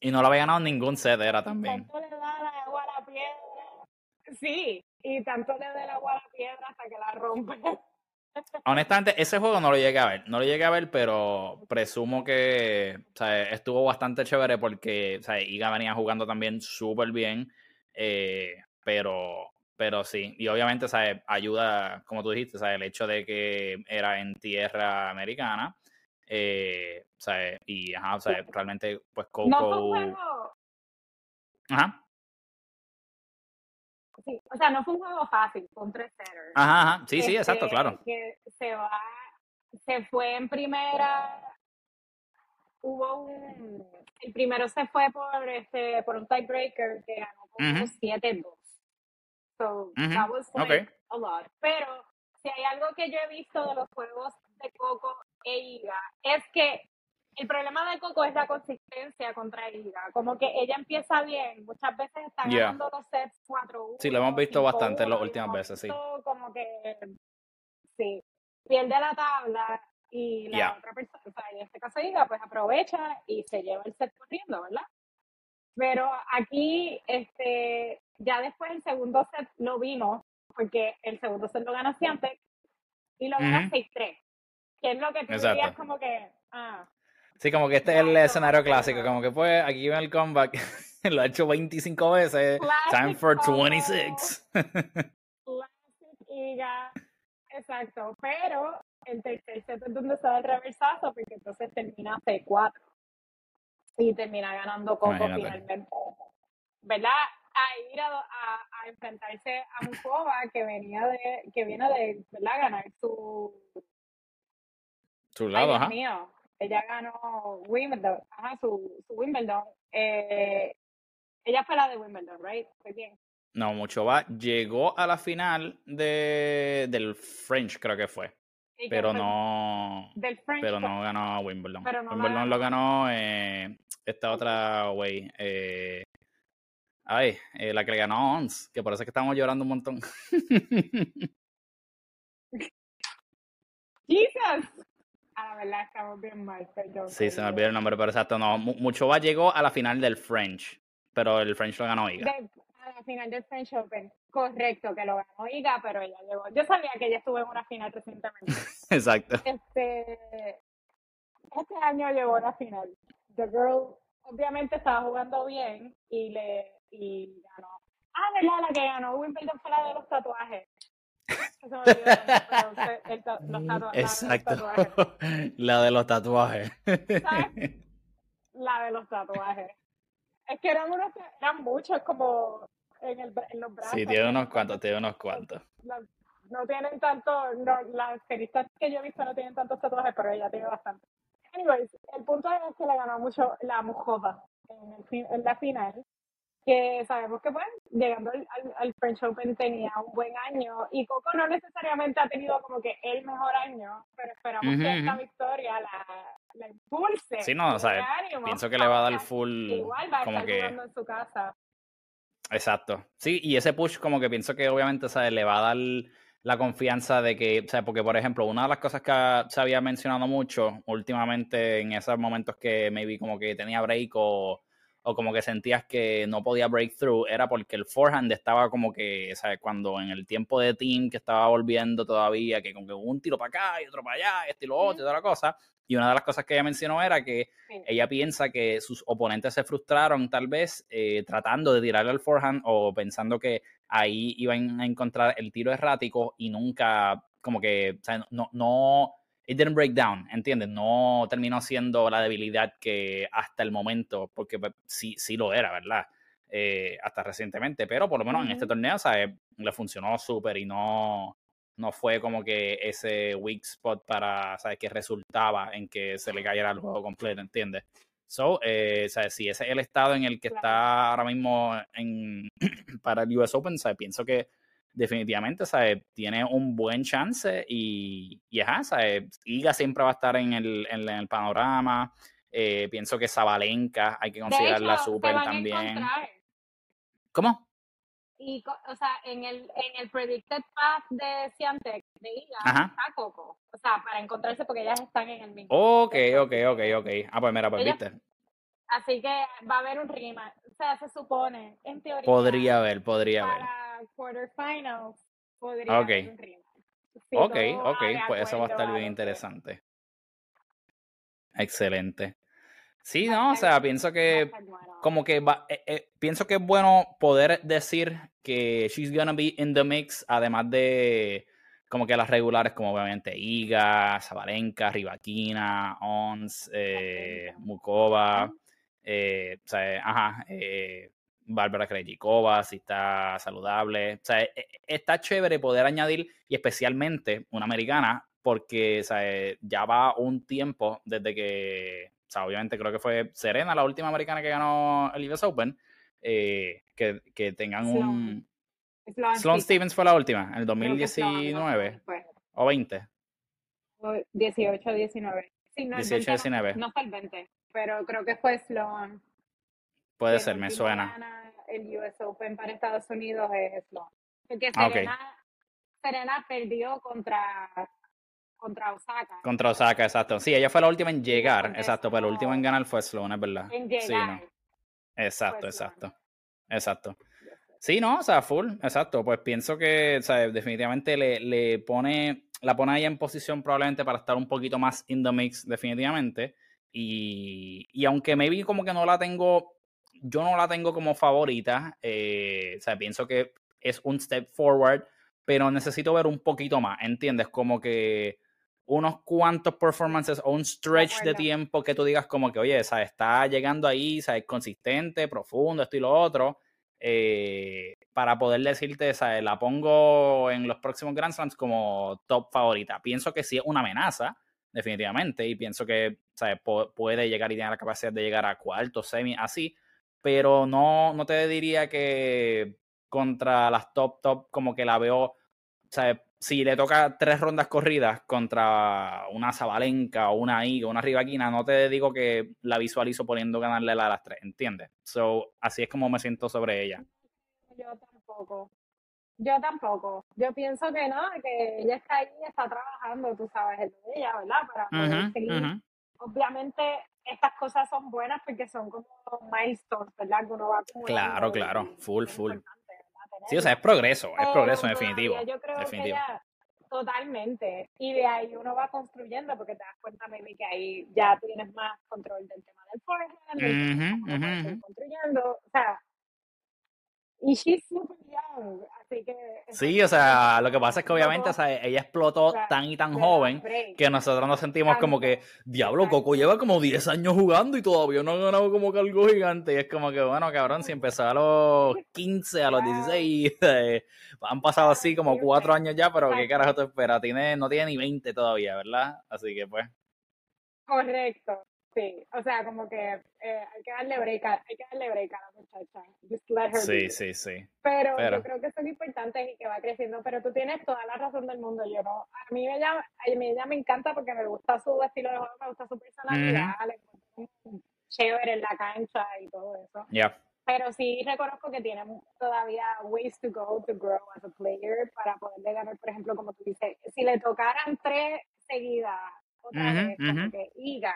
Y no lo había ganado ningún set, era también. Tanto le da la agua a la piedra. Sí, y tanto le da el agua a la piedra hasta que la rompe. Honestamente, ese juego no lo llegué a ver. No lo llegué a ver, pero presumo que o sea, estuvo bastante chévere porque o sea, Iga venía jugando también súper bien. Eh, pero pero sí, y obviamente, ¿sabes? Ayuda, como tú dijiste, ¿sabes? El hecho de que era en tierra americana. Eh, ¿sabes? Y, ajá, ¿sabes? Realmente, pues Coco... No Ajá. Sí, o sea, no fue un juego fácil, fue un 3 -0. Ajá, ajá, sí, sí, exacto, este, claro. Que se va, se fue en primera, hubo un, el primero se fue por este, por un tiebreaker que ganó como uh 7-2. So that was like a lot. Pero si hay algo que yo he visto de los juegos de Coco e Iga, es que el problema de Coco es la consistencia contra Iga. Como que ella empieza bien, muchas veces está ganando los sets 4-1. Sí, lo hemos visto bastante las últimas veces, sí. Como que, sí, pierde la tabla y la otra persona, o sea, en este caso Iga, pues aprovecha y se lleva el set corriendo, ¿verdad? Pero aquí, este, ya después el segundo set lo vimos, porque el segundo set lo gana Ciantec y lo gana 6-3, que es lo que tú dirías como que, ah. Sí, como que este es el escenario clásico, como que pues aquí viene el comeback, lo ha hecho 25 veces, time for 26. Classic Iga, exacto, pero el tercer set es donde se da el reversazo, porque entonces termina C4 y termina ganando Coco finalmente. ¿Verdad? A ir a, a, enfrentarse a Mukova, que venía de, que viene de, ¿verdad? Ganar su... Su lado, mío. Ella ganó Wimbledon, ajá, su, su Wimbledon. Eh, ella fue la de Wimbledon, right? Fue bien. No, Muchova llegó a la final de, del French, creo que fue pero no pero no ganó Wimbledon. Wimbledon lo ganó eh, esta otra güey. Eh, ay, eh, la que le ganó a Ons, que parece que estamos llorando un montón. Jesus. A la verdad estamos bien mal, Sí, se me olvidó el nombre, pero exacto, no. Mucho va llegó a la final del French, pero el French lo ganó Iga. a la final del French Open. Correcto, que lo ganó Iga, pero ella llegó. Yo sabía que ella estuvo en una final recientemente. Exacto. Este, este año llegó a la final. The Girl, obviamente, estaba jugando bien y le y ganó. Ah, ¿verdad? La que ganó Wimbledon fue la de los tatuajes. Exacto. La de los tatuajes. La de los tatuajes. Es que eran, unos, eran muchos, como en, el, en los brazos. Sí, tiene unos cuantos, tiene unos cuantos. No, tienen tanto, no, las tenistas que yo he visto no tienen tantos tatuajes, pero ella tiene bastante. Anyways, el punto es que le ganó mucho la Mujova en, en la final, que sabemos que pues llegando al, al, French Open tenía un buen año y Coco no necesariamente ha tenido como que el mejor año, pero esperamos que esta victoria la, la impulse. Sí, no, o sea, pienso que le va a dar full igual va a como estar que en su casa. Exacto. Sí, y ese push como que pienso que obviamente ¿sabes? le va a dar la confianza de que, o sea, porque por ejemplo, una de las cosas que se había mencionado mucho últimamente en esos momentos que maybe como que tenía break o, o como que sentías que no podía break through, era porque el forehand estaba como que, ¿sabes? Cuando en el tiempo de team que estaba volviendo todavía, que como que un tiro para acá y otro para allá, y este y lo otro y toda la cosa, y una de las cosas que ella mencionó era que ella piensa que sus oponentes se frustraron tal vez eh, tratando de tirarle al forehand o pensando que ahí iban a encontrar el tiro errático y nunca como que, o sea, no, no, it didn't break down, ¿entiendes? No terminó siendo la debilidad que hasta el momento, porque pues, sí, sí lo era, ¿verdad? Eh, hasta recientemente, pero por lo menos en este torneo, ¿sabes? Le funcionó súper y no, no fue como que ese weak spot para, ¿sabes? Que resultaba en que se le cayera el juego completo, ¿entiendes? So, eh, ¿sabes? Si ese es el estado en el que está ahora mismo en, para el US Open, ¿sabes? Pienso que definitivamente, ¿sabes? Tiene un buen chance y, y ajá, ¿sabes? Iga siempre va a estar en el, en, el panorama. Eh, pienso que Zabalenka hay que considerarla súper también. ¿Cómo? y, o sea, en el, en el predicted path de Ciantec, de IGA, está Coco. O sea, para encontrarse porque ellas están en el mismo. Ok, ok, ok, ok. Ah, pues mira, pues viste. Así que va a haber un rima. O sea, se supone, en teoría. Podría haber, podría haber. Quarterfinals, podría haber un rima. ok, ok, pues eso va a estar bien interesante. Excelente. Sí, no, o sea, pienso que como que va, eh, eh, pienso que es bueno poder decir que she's gonna be in the mix, además de como que las regulares, como obviamente Iga, Zabalenka, Rivaquina, Ons, eh, Mukova, eh, o sea, ajá, eh, Bárbara Krejcikova, si está saludable. O sea, está chévere poder añadir, y especialmente una americana, porque o sea, ya va un tiempo desde que o sea, obviamente creo que fue Serena la última americana que ganó el US Open, eh, que, que, tengan un... Sloan, Stevens fue la última, en el 2019 o 20. 18, 19. Sí, no, 18, 19. No, fue el 20, pero creo que fue Sloan. Puede ser, me suena. El US Open para Estados Unidos es Sloan. Porque Serena, Serena perdió contra contra Osaka. Contra Osaka, exacto. Sí, ella fue la última en llegar, exacto, pero la última en ganar fue Sloan, es verdad. En llegar. Sí, Exacto, exacto. Exacto. Sí, no, o sea, full, exacto. Pues pienso que, o sea, definitivamente le, le pone, la pone ahí en posición probablemente para estar un poquito más in the mix, definitivamente. Y, y aunque maybe como que no la tengo, yo no la tengo como favorita, eh, o sea, pienso que es un step forward, pero necesito ver un poquito más, ¿entiendes? Como que unos cuantos performances o un stretch de tiempo que tú digas como que, oye, ¿sabes? está llegando ahí, ¿sabes? consistente, profundo, esto y lo otro, eh, para poder decirte, ¿sabes? la pongo en los próximos Grand Slams como top favorita. Pienso que sí es una amenaza, definitivamente, y pienso que ¿sabes? puede llegar y tiene la capacidad de llegar a cuarto, semi, así, pero no, no te diría que contra las top, top, como que la veo, ¿sabes? si le toca tres rondas corridas contra una Zabalenka o una I o una Rivaquina, no te digo que la visualizo poniendo ganarle la a las tres, ¿entiendes? So, así es como me siento sobre ella. Yo tampoco. Yo tampoco. Yo pienso que no, que ella está ahí, está trabajando, tú sabes, de ella, ¿verdad? Para poder seguir. Obviamente, estas cosas son buenas porque son como milestones, ¿verdad? Que uno va Claro, claro, full, full. Sí, o sea, es progreso, es progreso definitivo. Yo creo que totalmente. Y de ahí uno va construyendo porque te das cuenta, maybe, que ahí ya tienes más control del tema del forehand, construyendo. O sea, y she's super young, así que... Sí, o sea, lo que pasa es que obviamente o sea, ella explotó tan y tan joven que nosotros nos sentimos como que, diablo, Coco lleva como 10 años jugando y todavía no ha ganado como que algo gigante. Y es como que, bueno, cabrón, si empezó a los 15, a los 16, eh, han pasado así como 4 años ya, pero ¿qué carajo te espera? Tiene, no tiene ni 20 todavía, ¿verdad? Así que pues... Correcto. Sí, o sea, como que eh, hay que darle break, a, hay que darle break a la muchacha. Just let her sí, sí, sí. Pero, yo creo que son importantes y que va creciendo. Pero tú tienes toda la razón del mundo. Yo no, a mí ella, a mí ella me encanta porque me gusta su estilo de juego, me gusta su personalidad, le chévere en la cancha y todo eso. Yeah. Pero sí reconozco que tiene todavía ways to go to grow as a player para poderle ganar, por ejemplo, como tú dices, si le tocaran tres seguidas, otra vez, como que Iga,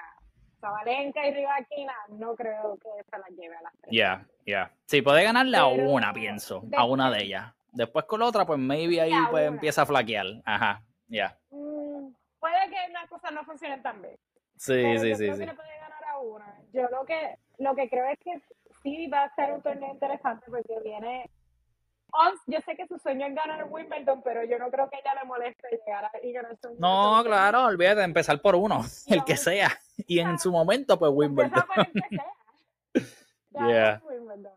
Zabalenka y Rivaquina, no creo que se la lleve a las tres. Ya, ya. Sí, puede ganarle a una, pienso, a una de ellas. Después con la otra, pues maybe ahí pues, empieza a flaquear. Ajá, ya. Mm, puede que las cosas no funcionen tan bien. Sí, sí, yo sí. Creo sí. Que le puede ganar a una. Yo lo que, lo que creo es que sí va a ser un torneo interesante porque viene yo sé que su sueño es ganar Wimbledon, pero yo no creo que ella le moleste llegar a, y ganar su No, claro, olvídate de empezar por uno, el que sea. Y en su momento, pues Wimbledon. Por el que sea. yeah. Wimbledon.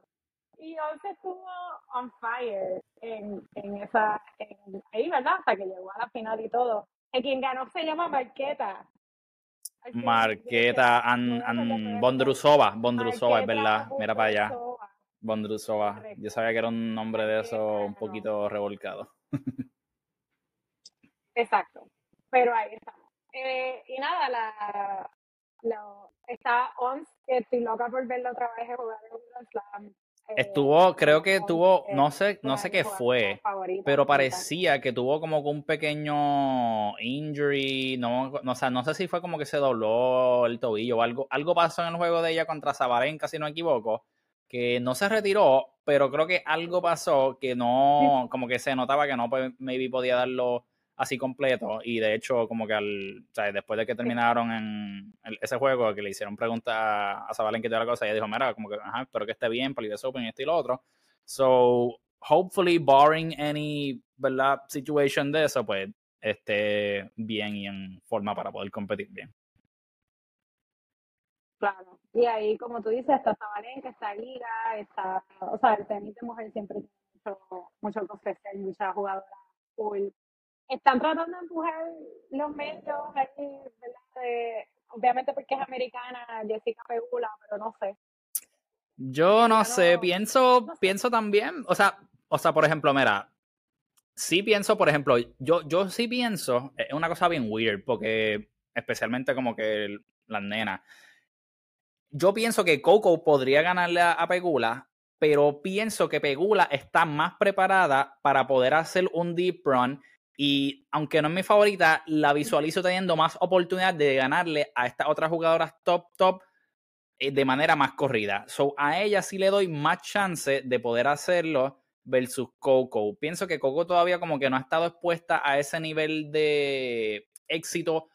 Y Once estuvo on fire en, en esa, en, ahí, ¿verdad? Hasta que llegó a la final y todo. El quien ganó se llama Marqueta. Marqueta and, Bondrusova, Bondrusova, es verdad. Mira para allá. Bondrusova. Yo sabía que era un nombre de eso un poquito revolcado. Exacto. Pero ahí estamos. Eh, y nada, la, la, está Ons, que estoy loca por verlo otra vez jugar en. Eh, estuvo, creo que tuvo, no sé, no sé qué fue, pero parecía que tuvo como un pequeño injury, no, no, o no sé si fue como que se dobló el tobillo o algo, algo pasó en el juego de ella contra Zabalenka, si no me equivoco, que no se retiró, pero creo que algo pasó que no, como que se notaba que no pues, maybe podía darlo así completo. Y de hecho como que al, o sea, después de que terminaron en ese juego que le hicieron preguntas a Zabalen que te la cosa ella dijo mira como que ajá espero que esté bien para el US Open y esto y lo otro so hopefully barring any verdad situation de eso pues esté bien y en forma para poder competir bien. Claro. Y ahí, como tú dices, está Zabalenka, está Liga, está, o sea, el tenis de mujer siempre tiene mucho, mucho que ofrecer, muchas jugadoras cool. Están tratando de empujar los medios aquí, ¿verdad? obviamente porque es americana, Jessica Pegula, pero no sé. Yo no sé, pienso, pienso también, o sea, o sea, por ejemplo, mira, sí pienso, por ejemplo, yo, yo sí pienso, es una cosa bien weird, porque especialmente como que las nenas, yo pienso que Coco podría ganarle a, Pegula, pero pienso que Pegula está más preparada para poder hacer un deep run Y aunque no es mi favorita, la visualizo teniendo más oportunidad de ganarle a estas otras jugadoras top, top eh, de manera más corrida. So, a ella sí le doy más chance de poder hacerlo versus Coco. Pienso que Coco todavía como que no ha estado expuesta a ese nivel de éxito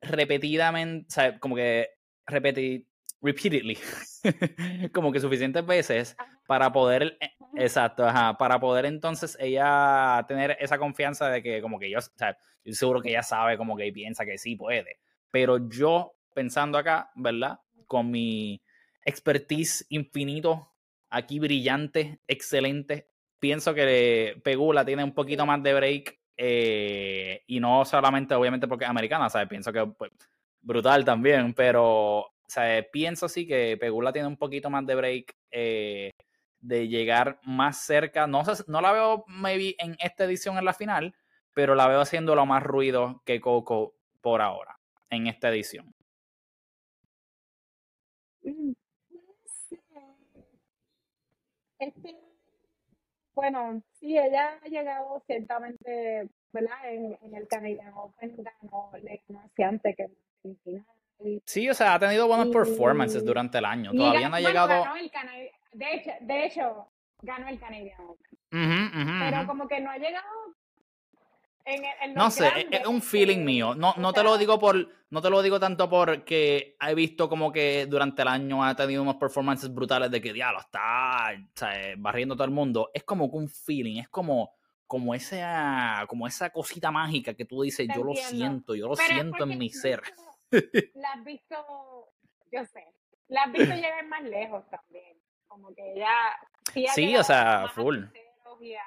repetidamente, o sea, como que repeti repeatedly, como que suficientes veces para poder, eh, exacto, ajá, para poder entonces ella tener esa confianza de que como que yo, o sea, yo seguro que ella sabe como que piensa que sí puede, pero yo pensando acá, ¿verdad? Con mi expertise infinito, aquí brillante, excelente, pienso que Pegula tiene un poquito más de break eh, y no solamente obviamente porque es americana, ¿sabes? Pienso que pues, brutal también, pero sea, pienso sí que Pegula tiene un poquito más de break eh, de llegar más cerca. No, no la veo maybe en esta edición en la final, pero la veo haciendo lo más ruido que Coco por ahora en esta edición. Mm, bueno, sí, ella ha llegado ciertamente. En, en el Canadian Open ganó, le ganó que en final Sí, o sea, ha tenido buenas performances durante el año. Todavía no ha llegado. de, hecho, de hecho, ganó el Canadian Pero como que no ha llegado. En, no sé, es un feeling mío. No, no te lo digo por, no te lo digo tanto porque he visto como que durante el año ha tenido unas performances brutales de que diablo está barriendo todo el mundo. Es como que un feeling, es como, como esa, como esa cosita mágica que tú dices, yo lo siento, yo lo siento en mi ser. la has visto, yo sé, la has visto llegar más lejos también. Como que ya. Sí, o sea, full. Y a,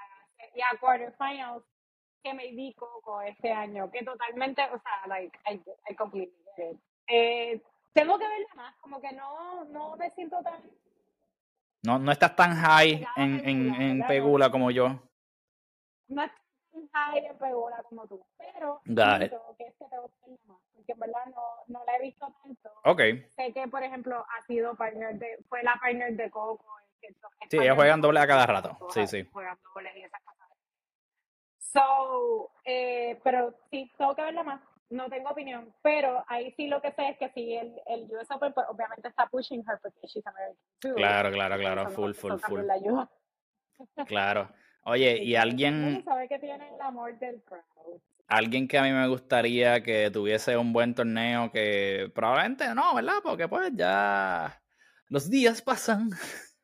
y a quarterfinals que me di Coco este año, que totalmente, o sea, like, I, I completely eh, tengo que verla más, como que no, no me siento tan. No, no estás tan high en, en, en Pegula como yo. No high en Pegula como tú, pero siento que este te gusta más que en verdad no, no la he visto tanto. Ok. Sé que, por ejemplo, ha sido partner de, fue la partner de Coco. sí, ellos juegan doble a cada rato. Sí, sí. Juegan doble y esas cosas. So, eh, pero sí, tengo que verla más. No tengo opinión, pero ahí sí lo que sé es que sí, el, el US Open pues, obviamente está pushing her porque she's American too. Claro, claro, claro, full, full, full. Claro. Oye, y alguien... sabe que tiene el amor del crowd alguien que a mí me gustaría que tuviese un buen torneo, que probablemente no, ¿verdad? Porque pues ya los días pasan.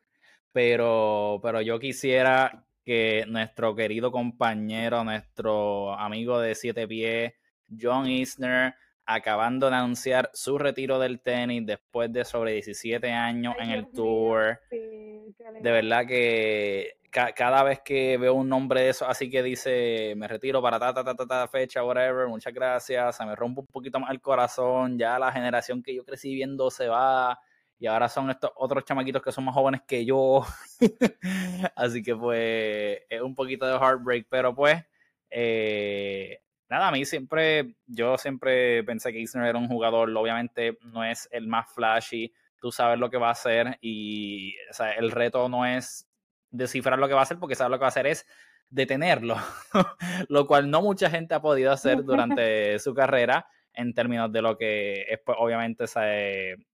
Pero, pero yo quisiera que nuestro querido compañero, nuestro amigo de siete pies, John Isner, acabando de anunciar su retiro del tenis después de sobre 17 años en el tour. De verdad que cada vez que veo un nombre de eso, así que dice, me retiro para ta, ta, ta, ta, ta, fecha, whatever, muchas gracias, se me rompe un poquito más el corazón, ya la generación que yo crecí viendo se va, y ahora son estos otros chamaquitos que son más jóvenes que yo, así que pues es un poquito de heartbreak, pero pues, eh, nada, a mí siempre, yo siempre pensé que Isner era un jugador, obviamente no es el más flashy, tú sabes lo que va a hacer y el reto no es descifrar lo que va a hacer porque sabe lo que va a hacer es detenerlo, lo cual no mucha gente ha podido hacer durante su carrera en términos de lo que es pues, obviamente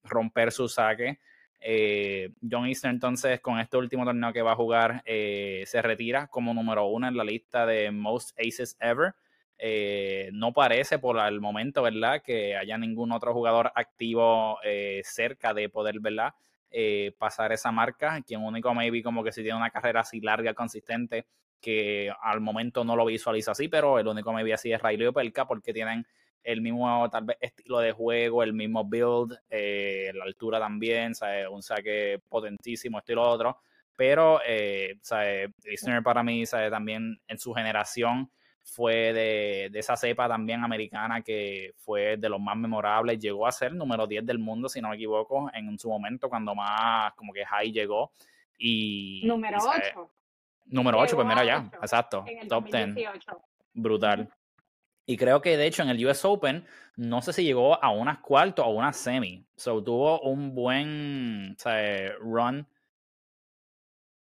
romper su saque. Eh, John Easter entonces con este último torneo que va a jugar eh, se retira como número uno en la lista de Most Aces Ever. Eh, no parece por el momento, ¿verdad? Que haya ningún otro jugador activo cerca de poder, ¿verdad? Eh, pasar esa marca. Quien único maybe como que si tiene una carrera así larga, consistente, que al momento no lo visualiza así, pero el único maybe así es Riley Opelka porque tienen el mismo tal vez estilo de juego, el mismo build, eh, la altura también, un saque potentísimo, estilo otro. Pero, eh, para mí, también en su generación, fue de, esa cepa también americana que fue de los más memorables. Llegó a ser número 10 del mundo, si no me equivoco, en su momento cuando más como que high llegó. Y, número 8. Número 8, pues mira ya, exacto. top 10. Brutal. Y creo que de hecho en el US Open, no sé si llegó a unas cuartos o unas semi. So tuvo un buen run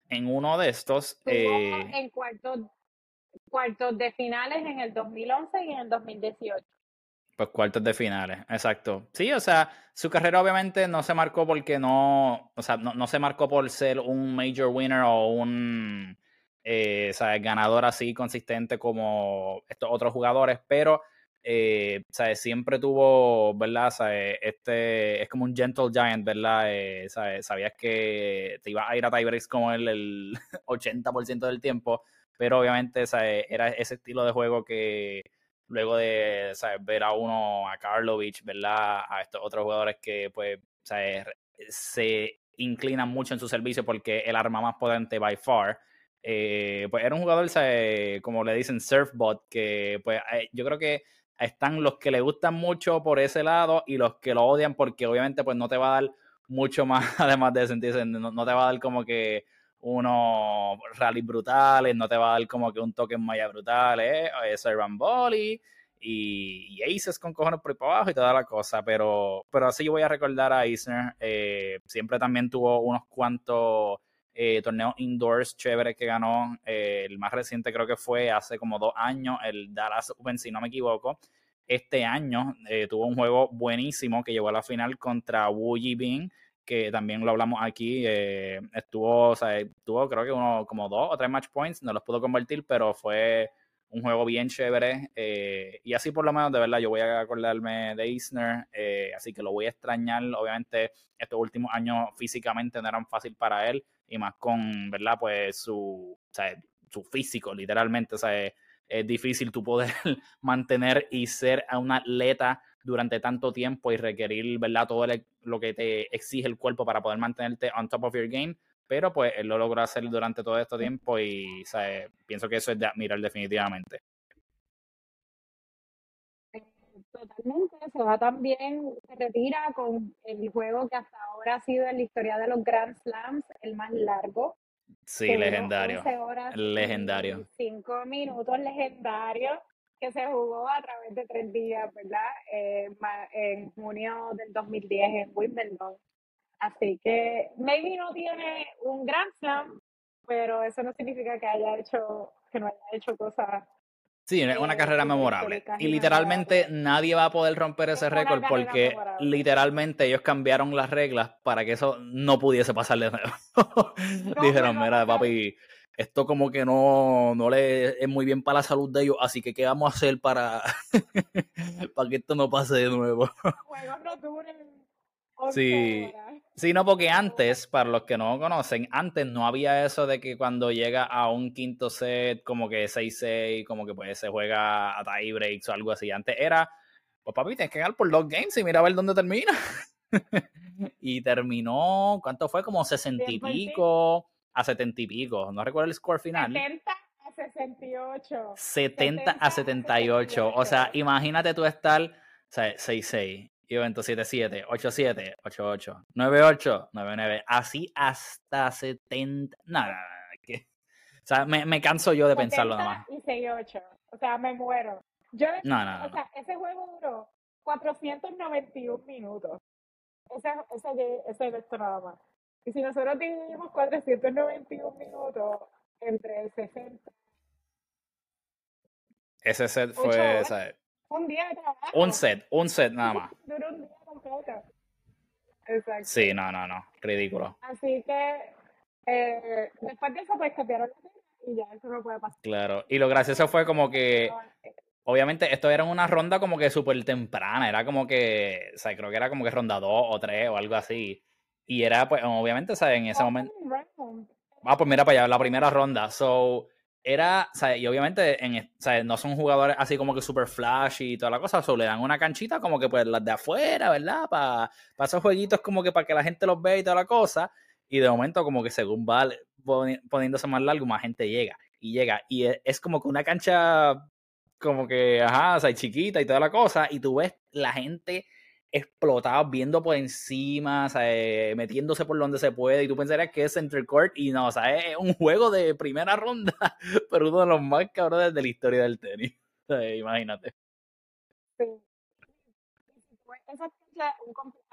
en uno de estos. Eh, en cuartos cuartos de finales en el 2011 y en el 2018. Pues cuartos de finales, exacto. Sí, o sea, su carrera obviamente no se marcó porque no, o sea, no, se marcó por ser un major winner o un eh, ganador así consistente como estos otros jugadores, pero eh, siempre tuvo, ¿verdad? Este es como un gentle giant, ¿verdad? Eh, Sabías que te ibas a ir a tiebreaks como él el 80% del tiempo, pero obviamente era ese estilo de juego que luego de ver a uno, a Karlovich, ¿verdad? A estos otros jugadores que pues se inclinan mucho en su servicio porque el arma más potente by far. Eh, pues era un jugador, como le dicen, surfbot, que pues eh, yo creo que están los que le gustan mucho por ese lado y los que lo odian porque obviamente pues no te va a dar mucho más, además de sentirse, no, no te va a dar como que unos rally brutales, no te va a dar como que un toque en malla brutal, ¿eh? Eso es Ramboli y, y, Aces con cojones por ahí para abajo y toda la cosa, pero, pero así yo voy a recordar a Eisner, eh, siempre también tuvo unos cuantos eh, torneos indoors chéveres que ganó, eh, el más reciente creo que fue hace como dos años, el Dallas Open, si no me equivoco, este año tuvo un juego buenísimo que llegó a la final contra Wu Yibing, que también lo hablamos aquí, eh, estuvo, o sea, tuvo creo que uno como dos o tres match points, no los pudo convertir, pero fue un juego bien chévere. Eh, y así por lo menos, de verdad, yo voy a acordarme de Isner, eh, así que lo voy a extrañar. Obviamente, estos últimos años físicamente no eran fácil para él, y más con, ¿verdad? Pues su, o sea, su físico, literalmente, o sea, es, es difícil tu poder mantener y ser a un atleta durante tanto tiempo y requerir, ¿verdad? Todo lo que te exige el cuerpo para poder mantenerte on top of your game. Pero pues él lo logró hacer durante todo este tiempo y pienso que eso es de admirar definitivamente. Totalmente, se va también, se retira con el juego que hasta ahora ha sido en la historia de los Grand Slams el más largo. Sí, legendario. legendario. Cinco minutos legendario que se jugó a través de tres días, ¿verdad? Eh, en junio del 2010 en Wimbledon. Así que maybe no tiene un gran slam, pero eso no significa que haya hecho, que no haya hecho cosas. Sí, es una carrera memorable. Y literalmente nadie va a poder romper ese récord porque literalmente ellos cambiaron las reglas para que eso no pudiese pasar de nuevo. Dijeron, mira, papi, esto como que no, no le es muy bien para la salud de ellos, así que ¿qué vamos a hacer para, para que esto no pase de nuevo? Juegos no duren. Sí, sí, no, porque antes, para los que no conocen, antes no había eso de que cuando llega a un quinto set, como que 6-6, como que pues se juega a tie breaks o algo así. Antes era, pues papi, tienes que ganar por dos games y mira a ver dónde termina. y terminó, ¿cuánto fue? Como sesenta y pico a 70 y pico. No recuerdo el score final. 70 a 68. 70, a 78. O sea, imagínate tú estar, o sea, 6-6, evento 7-7, 8-7, 8-8, 9-8, 9-9, así hasta 70. Nada, nada, O sea, me, me, canso yo de pensarlo nada más. Y 6-8. O sea, me muero. Yo, no, no, o sea, ese juego duró 491 minutos. Ese, ese, ese esto nada más. Y si nosotros dividimos 491 minutos entre 60. Ese set fue. un día de trabajo. Un set, un set nada más. Duró un día completo. Exacto. Sí, no, no, no. Ridículo. Así que eh, después de eso, pues cambiaron la y ya eso no puede pasar. Claro. Y lo gracioso fue como que. Eh, obviamente, esto era una ronda como que súper temprana. Era como que. O sea, creo que era como que ronda 2 o 3 o algo así. Y era, pues, obviamente, ¿sabes? En ese momento. Ah, pues mira para allá, la primera ronda. So, era, ¿sabes? Y obviamente, en, ¿sabes? No son jugadores así como que super flash y toda la cosa. Solo le dan una canchita como que, pues, las de afuera, ¿verdad? Para esos jueguitos como que para que la gente los vea y toda la cosa. Y de momento, como que según va poniéndose más largo, más gente llega. Y llega. Y e, es como que una cancha como que, ajá, o sea, chiquita y toda la cosa. Y tú ves la gente explotados viendo por encima, metiéndose por donde se puede, y tú pensarías que es Center Court, y no, o sea, es un juego de primera ronda, pero uno de los más cabrones de la historia del tenis. imagínate. Sí. Esos,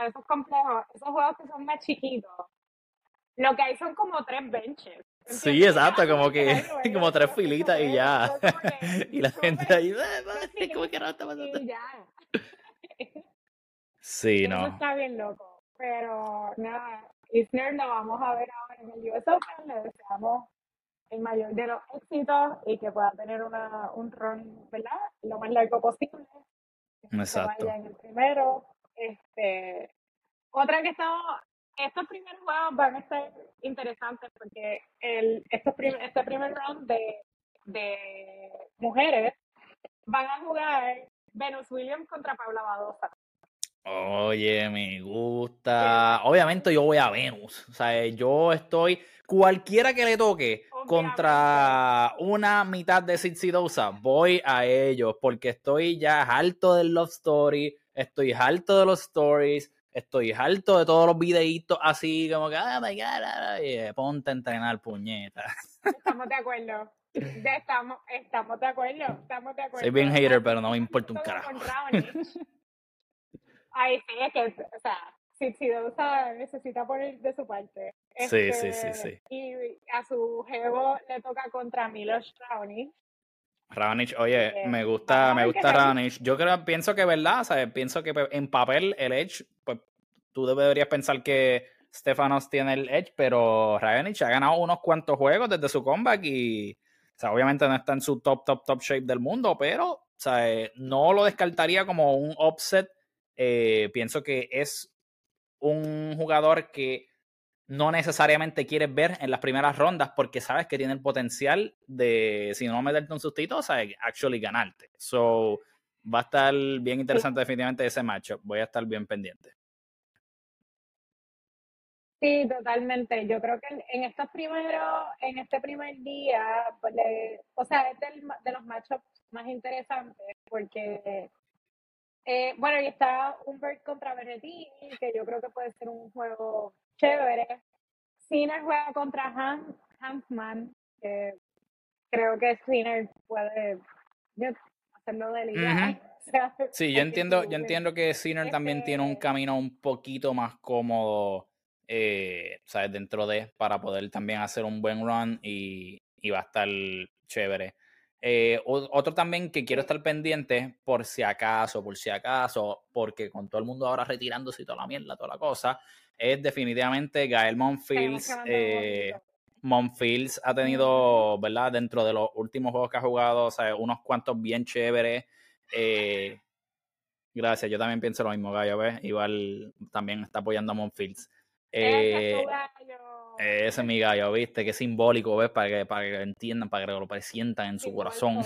esos complejos, esos juegos que son más chiquitos, lo que hay son como tres benches. Sí, exacto, como que como tres filitas y ya. y la gente ahí, ¿cómo que no está pasando? Y ya. Sí, no. está bien loco. Pero nada, Isner lo vamos a ver ahora en el US Open. Le deseamos el mayor de los éxitos y que pueda tener una, un run, ¿verdad? Lo más largo posible. Exacto. Que vaya en el primero. Este, otra que estamos, estos primeros juegos van a estar interesantes porque el, estos este primer round de, de mujeres van a jugar Venus Williams contra Paula Badosa. Oye, me gusta. Obviamente yo voy a Venus. O sea, yo estoy. Cualquiera que le toque contra una mitad de Sitsidosa, voy a ellos. Porque estoy ya harto del Love Story. Estoy harto de los stories. Estoy harto de todos los videitos así, como que, ah, my God, ponte a entrenar, puñeta. Estamos de acuerdo. estamos, estamos de acuerdo. Estamos de acuerdo. Soy bien hater, pero no me importa un carajo. Ay, sí, es que, o sea, si, si necesita poner de su parte. sí, sí, sí, sí. Y a su jevo le toca contra Milos Raonic. Raonic, oye, me gusta, me gusta Raonic. Yo creo, pienso que, ¿verdad? O sea, pienso que pues, en papel el Edge, pues tú deberías pensar que Stefanos tiene el Edge, pero Raonic ha ganado unos cuantos juegos desde su comeback y, o sea, obviamente no está en su top, top, top shape del mundo, pero, o sea, no lo descartaría como un upset eh, pienso que es un jugador que no necesariamente quieres ver en las primeras rondas porque sabes que tiene el potencial de, si no meterte un sustito, o sea, actually ganarte. So, va a estar bien interesante definitivamente ese matchup. Voy a estar bien pendiente. Sí, totalmente. Yo creo que en, estos primeros, en este primer día, pues o sea, es de los matchups más interesantes porque eh, bueno, y está Humbert contra Berrettini, que yo creo que puede ser un juego chévere. Sinner juega contra Han, Hansman, que creo que Sinner puede hacerlo de liga. sí, yo entiendo, yo entiendo que Sinner también tiene un este camino un poquito más cómodo, eh, ¿sabes? Dentro de, para poder también hacer un buen run y, y va a estar chévere. Eh, otro también que quiero estar pendiente, por si acaso, por si acaso, porque con todo el mundo ahora retirándose y toda la mierda, toda la cosa, es definitivamente Gael Monfils. Eh, Monfils ha tenido, ¿verdad? Dentro de los últimos juegos que ha jugado, o sea, unos cuantos bien chéveres. Eh, gracias, yo también pienso lo mismo, Gallo, ¿ves? Igual también está apoyando a Monfils. Eh, ese es mi gallo, ¿viste? Qué simbólico, ¿ves? Para que, para que entiendan, para que lo presientan en su corazón.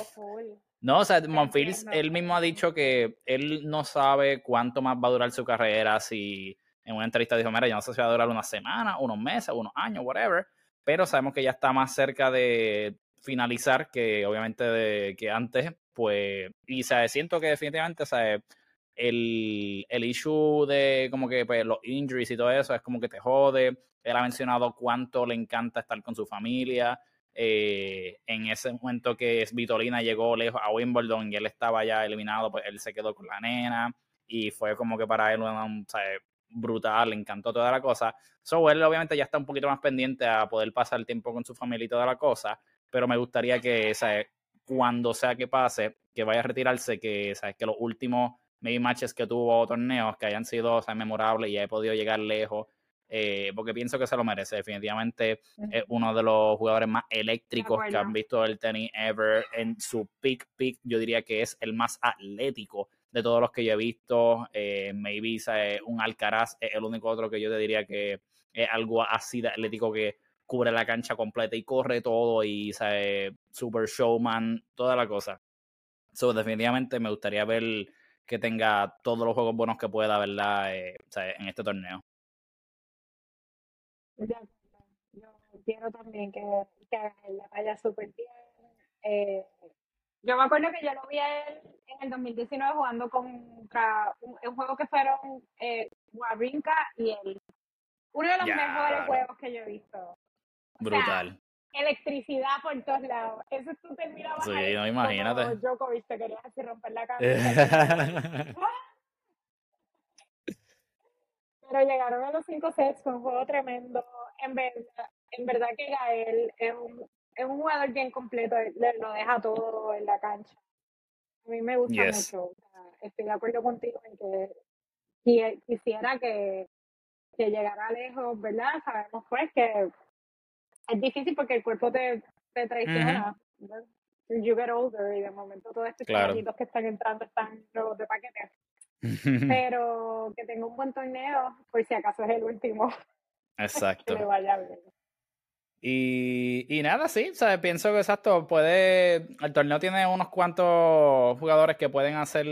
No, o sea, Monfils, él mismo ha dicho que él no sabe cuánto más va a durar su carrera. Si en una entrevista dijo, mira, yo no sé si va a durar una semana, unos meses, unos años, whatever. Pero sabemos que ya está más cerca de finalizar que obviamente de, que antes. Pues, y o siento que definitivamente, o sea, el, el issue de como que pues, los injuries y todo eso es como que te jode. Él ha mencionado cuánto le encanta estar con su familia. Eh, en ese momento que Vitolina llegó lejos a Wimbledon y él estaba ya eliminado, pues él se quedó con la nena y fue como que para él brutal, le encantó toda la cosa. So, él obviamente ya está un poquito más pendiente a poder pasar el tiempo con su familia y toda la cosa, pero me gustaría que, cuando sea que pase, que vaya a retirarse, que, ¿sabes? que los últimos maybe matches que tuvo torneos que hayan sido memorables y haya podido llegar lejos. Eh, porque pienso que se lo merece. Definitivamente es uno de los jugadores más eléctricos que han visto el tenis ever. En su peak, peak, yo diría que es el más atlético de todos los que yo he visto. Eh, maybe un Alcaraz es el único otro que yo te diría que es algo así de atlético que cubre la cancha completa y corre todo y sabe, super showman, toda la cosa. So, definitivamente me gustaría ver que tenga todos los juegos buenos que pueda, ¿verdad? Eh, en este torneo. Yo quiero también que, que la vaya súper bien. Eh, yo me acuerdo que yo lo vi a él en el 2019 jugando contra un, juego que fueron eh, Wawrinka y él. Uno de los mejores juegos que yo he visto. Brutal electricidad por todos lados. Eso tú terminabas. Sí, no, imagínate. Djokovic te querías así romper la cabeza. Pero llegaron a los cinco sets, fue un juego tremendo. En verdad, en verdad que Gael es un, es un jugador bien completo, lo deja todo en la cancha. A mí me gusta mucho. estoy de acuerdo contigo en que quisiera que, que llegara lejos, ¿verdad? Sabemos pues que es difícil porque el cuerpo te, te traiciona. You get older y de momento todos estos claro. que están entrando están nuevos de paquete. Pero que tenga un buen torneo, por si acaso es el último. Exacto. que le vaya bien. Y, y nada, sí, ¿sabes? pienso que exacto, puede, el torneo tiene unos cuantos jugadores que pueden hacer,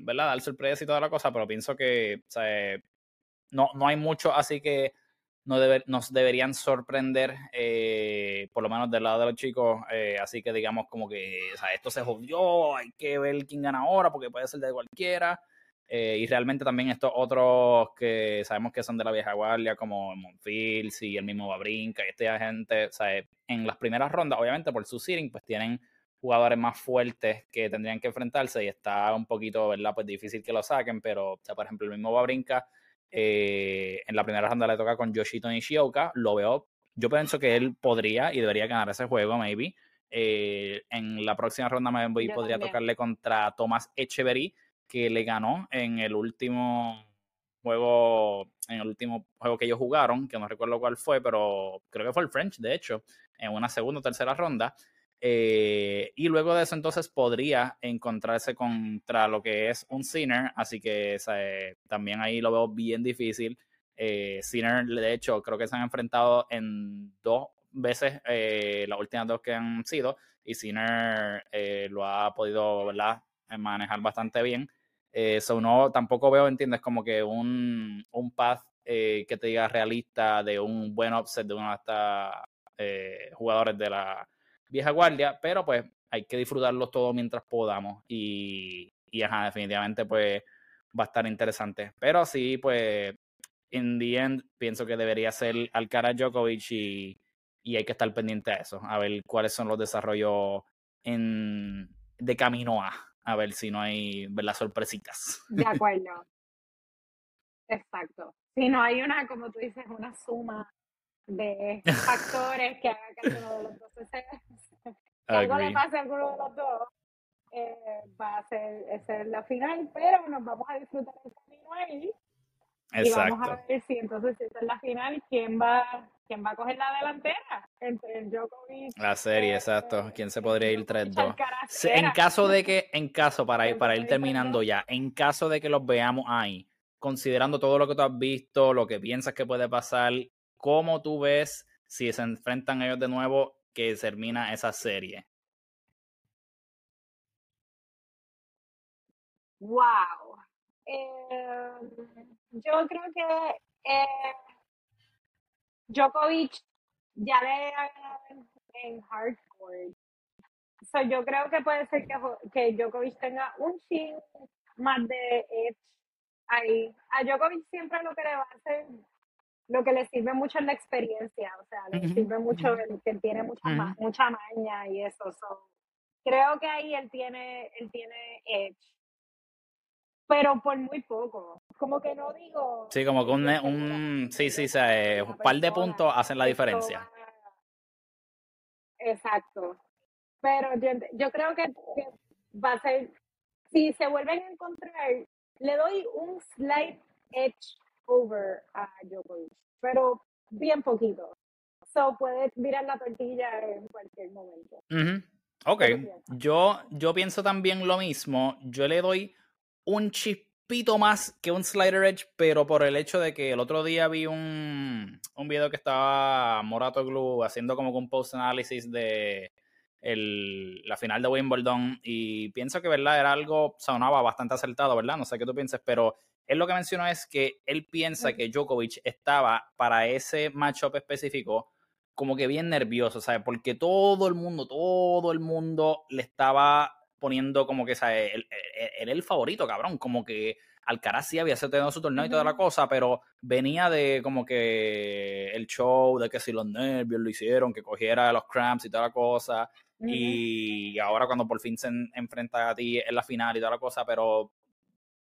¿verdad? Dar sorpresa y toda la cosa, pero pienso que, ¿sabes? No, no hay mucho, así que no nos deberían sorprender, eh, por lo menos del lado de los chicos, eh, así que digamos como que, o sea, esto se jodió, hay que ver quién gana ahora, porque puede ser de cualquiera. Eh, y realmente también estos otros que sabemos que son de la vieja guardia, como Monfils y el mismo Babrinca y esta gente, o sea, en las primeras rondas, obviamente por su seeding, pues tienen jugadores más fuertes que tendrían que enfrentarse y está un poquito, ¿verdad? Pues difícil que lo saquen, pero, o sea, por ejemplo, el mismo Babrinka, eh, en la primera ronda le toca con Yoshito Nishioka, lo veo, yo pienso que él podría y debería ganar ese juego, maybe. Eh, en la próxima ronda maybe podría tocarle contra Thomas Echeverry, que le ganó en el último juego, en el último juego que ellos jugaron, que no recuerdo cuál fue, pero creo que fue el French, de hecho, en una segunda o tercera ronda. Eh, y luego de eso entonces podría encontrarse contra lo que es un Sinner, así que también ahí lo veo bien difícil. Eh, Sinner, de hecho, creo que se han enfrentado en dos veces, eh, las últimas dos que han sido, y Sinner eh, lo ha podido manejar bastante bien. Eso no, tampoco veo, entiendes, como que un, un path que te diga realista de un buen offset de uno de estos jugadores de la vieja guardia, pero pues hay que disfrutarlos todo mientras podamos y, y ajá, definitivamente pues va a estar interesante. Pero sí, pues, in the end, pienso que debería ser Alcaraz Djokovic y, y hay que estar pendiente a eso, a ver cuáles son los desarrollos en, de camino a, a ver si no hay las sorpresitas. De acuerdo. Exacto. Si no hay una, como tú dices, una suma de factores que haga que uno de los dos se, algo le pase a alguno de los dos, eh, va a ser, ser la final, pero nos vamos a disfrutar el camino ahí. Exacto. Y vamos a ver si entonces si esta es la final, quién va, quién va a coger la delantera entre el Djokovic. La serie, eh, exacto. ¿Quién se podría ir 3-2? En caso de que, en caso, para ir, para ir terminando ya, en caso de que los veamos ahí, considerando todo lo que tú has visto, lo que piensas que puede pasar, ¿cómo tú ves si se enfrentan ellos de nuevo que termina esa serie? Wow. Eh, yo creo que eh, Djokovic ya le en hardcore. So, yo creo que puede ser que, que Djokovic tenga un chin más de edge ahí. A Djokovic siempre lo que le va a hacer lo que le sirve mucho es la experiencia, o sea, le sirve mucho el que tiene mucha, mucha maña y eso. creo que ahí él tiene, él tiene edge. Pero por muy poco. Como que no digo. Sí, como que un, un sí, sí, eh, un par de puntos hacen la diferencia. Exacto. Pero yo, yo creo que, que va a ser, si se vuelven a encontrar, le doy un slight edge over a Djokovic, pero bien poquito. So puede virar la tortilla en cualquier momento. Ok, yo, yo pienso también lo mismo. Yo le doy un chispito más que un slider edge, pero por el hecho de que el otro día vi un, un video que estaba Morato Glue haciendo como un post análisis de el, la final de Wimbledon y pienso que verdad era algo sonaba bastante acertado, ¿verdad? No sé qué tú pienses, pero él lo que mencionó es que él piensa que Djokovic estaba para ese matchup específico como que bien nervioso, ¿sabes? Porque todo el mundo, todo el mundo le estaba poniendo como que, ¿sabes? Él, era el favorito, cabrón. Como que Alcaraz sí había tenido su torneo y toda la cosa, pero venía de como que el show, de que si los nervios lo hicieron, que cogiera los cramps y toda la cosa. Y ahora cuando por fin se enfrenta a ti en la final y toda la cosa, pero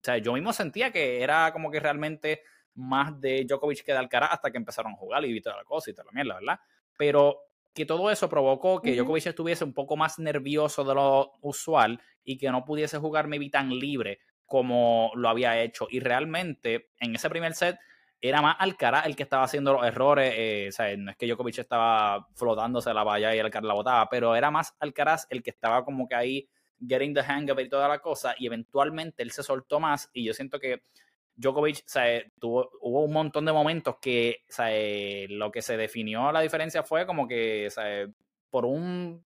o sea, yo mismo sentía que era como que realmente más de Djokovic que de Alcaraz hasta que empezaron a jugar y toda la cosa y toda la mierda, ¿verdad? pero que todo eso provocó que Djokovic estuviese un poco más nervioso de lo usual y que no pudiese jugar maybe tan libre como lo había hecho. Y realmente en ese primer set era más Alcaraz el que estaba haciendo los errores. Eh, o sea, no es que Djokovic estaba flotándose la valla y Alcaraz la botaba, pero era más Alcaraz el que estaba como que ahí getting the hang of it y toda la cosa. Y eventualmente él se soltó más. Y yo siento que Djokovic, tuvo, hubo un montón de momentos que lo que se definió la diferencia fue como que por un,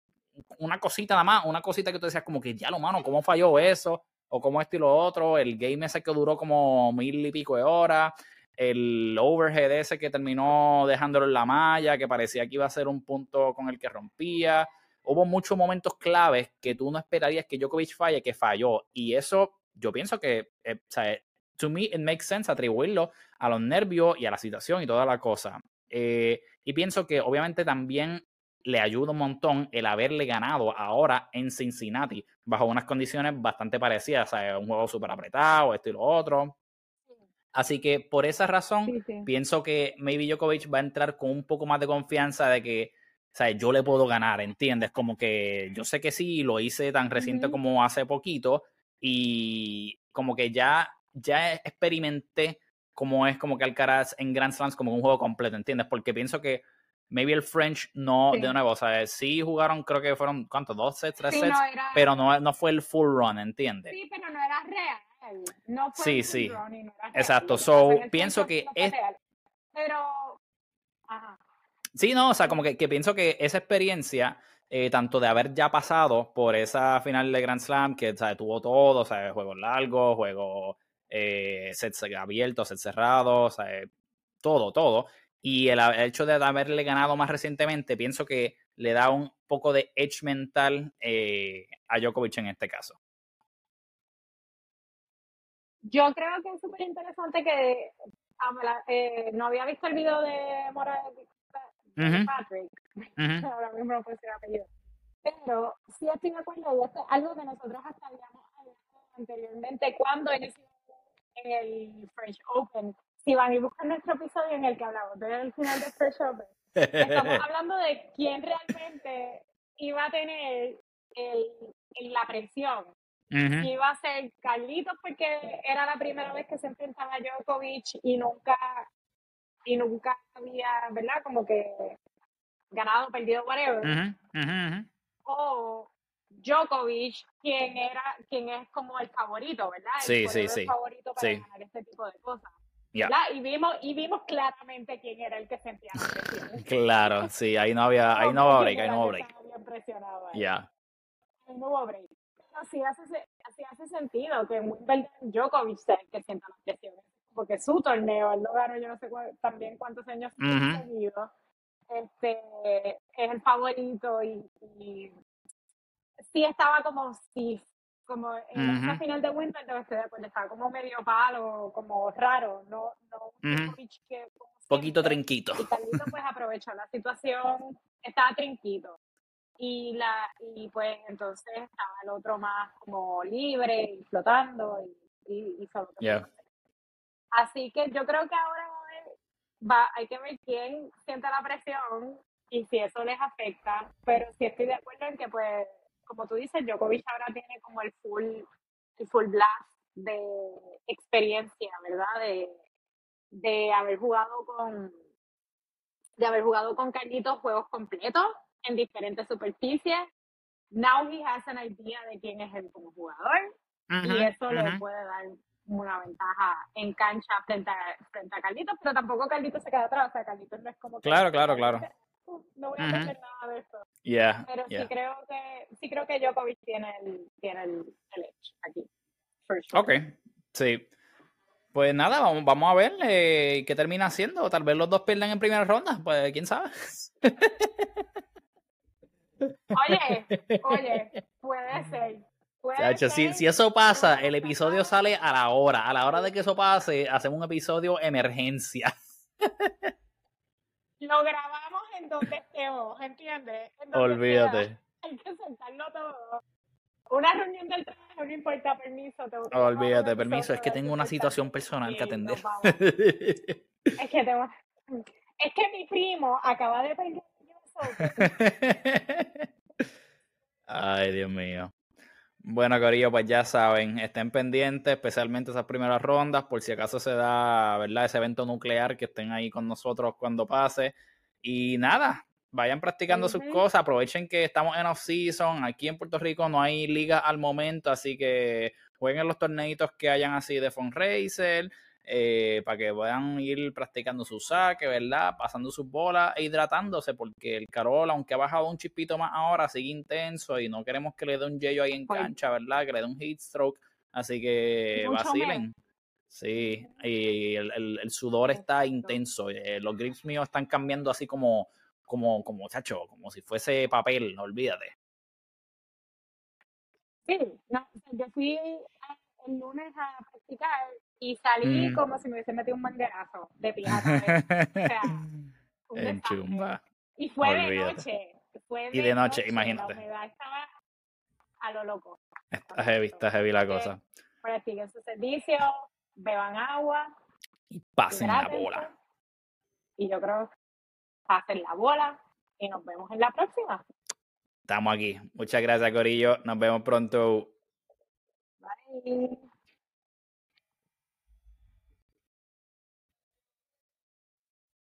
una cosita nada más, una cosita que tú decías como que ya lo mano, ¿cómo falló eso? O como esto y lo otro, el game ese que duró como mil y pico de horas, el overhead ese que terminó dejándolo en la malla, que parecía que iba a ser un punto con el que rompía. Hubo muchos momentos claves que tú no esperarías que Djokovic falle, que falló. Y eso yo pienso que, eh, o sea, to me it makes sense atribuirlo a los nervios y a la situación y toda la cosa. Eh, y pienso que obviamente también le ayuda un montón el haberle ganado ahora en Cincinnati, bajo unas condiciones bastante parecidas, o sea, un juego súper apretado, esto y lo otro. Así que por esa razón, pienso que maybe Djokovic va a entrar con un poco más de confianza de que, sea, yo le puedo ganar, ¿entiendes? Como que yo sé que sí, lo hice tan reciente como hace poquito y como que ya ya experimenté cómo es como que Alcaraz en Grand Slams como un juego completo, ¿entiendes? Porque pienso que maybe el French no, de una cosa, sí jugaron, creo que fueron, ¿cuántos? ¿Dos sets, tres sets? pero no, no fue el full run, ¿entiendes? Sí, pero no era real. No fue sí, sí. Exacto, so pienso que es... Pero... Ajá. Sí, no, o sea, como que, pienso que esa experiencia... Eh, tanto de haber ya pasado por esa final de Grand Slam, que tuvo todo, o sea, juegos largos, juegos eh, sets abiertos, sets cerrados, eh, todo, todo. Y el, hecho de haberle ganado más recientemente, pienso que le da un poco de edge mental eh, a Djokovic en este caso. Yo creo que es súper interesante que eh, no había visto el video de Patrick, ahora mismo no puedo decir apellido, pero sí estoy de acuerdo, y esto algo que nosotros hasta habíamos hablado anteriormente cuando en el French Open. Si van y buscan nuestro episodio en el que hablamos del final del French Open, estamos hablando de quién realmente iba a tener el, la presión. Iba a ser Carlitos porque era la primera vez que se enfrentaba a Djokovic y nunca, y nunca había, ¿verdad? Como que ganado, perdido, whatever. O Djokovic, quien era, quien es como el favorito, ¿verdad? Sí, sí, sí. El favorito para ganar este tipo de cosas. Y vimos, y vimos claramente quién era el que sentía Claro, sí, ahí no había, ahí no hubo break, ahí no hubo break. Ya. Ahí no hubo break. Así hace, así hace sentido que Wimbledon Djokovic sea el que sienta las presiones, porque su torneo, él lo ganó yo no sé también cuántos años uh seguido, este, es el favorito y sí estaba como si como en esa final de Wimbledon estoy de acuerdo, estaba como medio palo, como raro, no, no que poquito trinquito. Y Carlito pues aprovechó la situación, estaba trinquito. Y la, y pues entonces estaba el otro más como libre y flotando y, y hizo Así que yo creo que ahora va, hay que ver quién siente la presión y si eso les afecta, pero sí estoy de acuerdo en que pues como tú dices, Djokovic ahora tiene como el full, el full blast de experiencia, ¿verdad? De, de haber jugado con de haber jugado con Carlitos juegos completos en diferentes superficies. Now he has an idea de quién es él como jugador y eso le puede dar una ventaja en cancha frente a, frente a Carlitos, pero tampoco Carlitos se queda atrás, o sea, Carlitos no es como... Claro, claro, claro no voy a hacer nada de eso. Pero sí creo que sí creo que Djokovic tiene el, tiene el, edge aquí. Ok, sí. Pues nada, vamos, vamos a ver eh, qué termina haciendo. Tal vez los dos pierden en primera ronda, pues quién sabe. Oye, oye, puede ser. Si, si, eso pasa, el episodio sale a la hora. A la hora de que eso pase, hacemos un episodio emergencia. Lo grabamos en donde estemos, ¿entiendes? Olvídate. Hay que sentarlo todo. Una reunión del trabajo no importa permiso. Olvídate, permiso, es que tengo una situación personal que atender. es que tengo... Es que mi primo acaba de perder Ay, Dios mío. Bueno, Corillo, pues ya saben, estén pendientes, especialmente esas primeras rondas, por si acaso se da, ¿verdad? Ese evento nuclear, que estén ahí con nosotros cuando pase. Y nada, vayan practicando sus cosas, aprovechen que estamos en off-season, aquí en Puerto Rico no hay liga al momento, así que jueguen los torneitos que hayan así de fundraiser, eh, para que puedan ir practicando su saque, ¿verdad? Pasando sus bolas e hidratándose, porque el Carol, aunque ha bajado un chispito más ahora, sigue intenso y no queremos que le dé un yello ahí en cancha, ¿verdad? Que le dé un heat stroke, así que vacilen. Sí, y el, sudor está intenso. Eh, los grips míos están cambiando así como, como, como, chacho, como si fuese papel, no olvídate. Sí, no, yo fui el lunes a practicar y salí mm. como si me hubiese metido un manguerazo de pijama. o sea, en chumba. Y fue de noche. Fue y de noche, imagínate. La humedad estaba a lo loco. Está heavy, está heavy la cosa. Practiquen su servicio, beban agua. Y pasen la bola. Y yo creo que pasen la bola y nos vemos en la próxima. Estamos aquí. Muchas gracias, Corillo. Nos vemos pronto. Bye.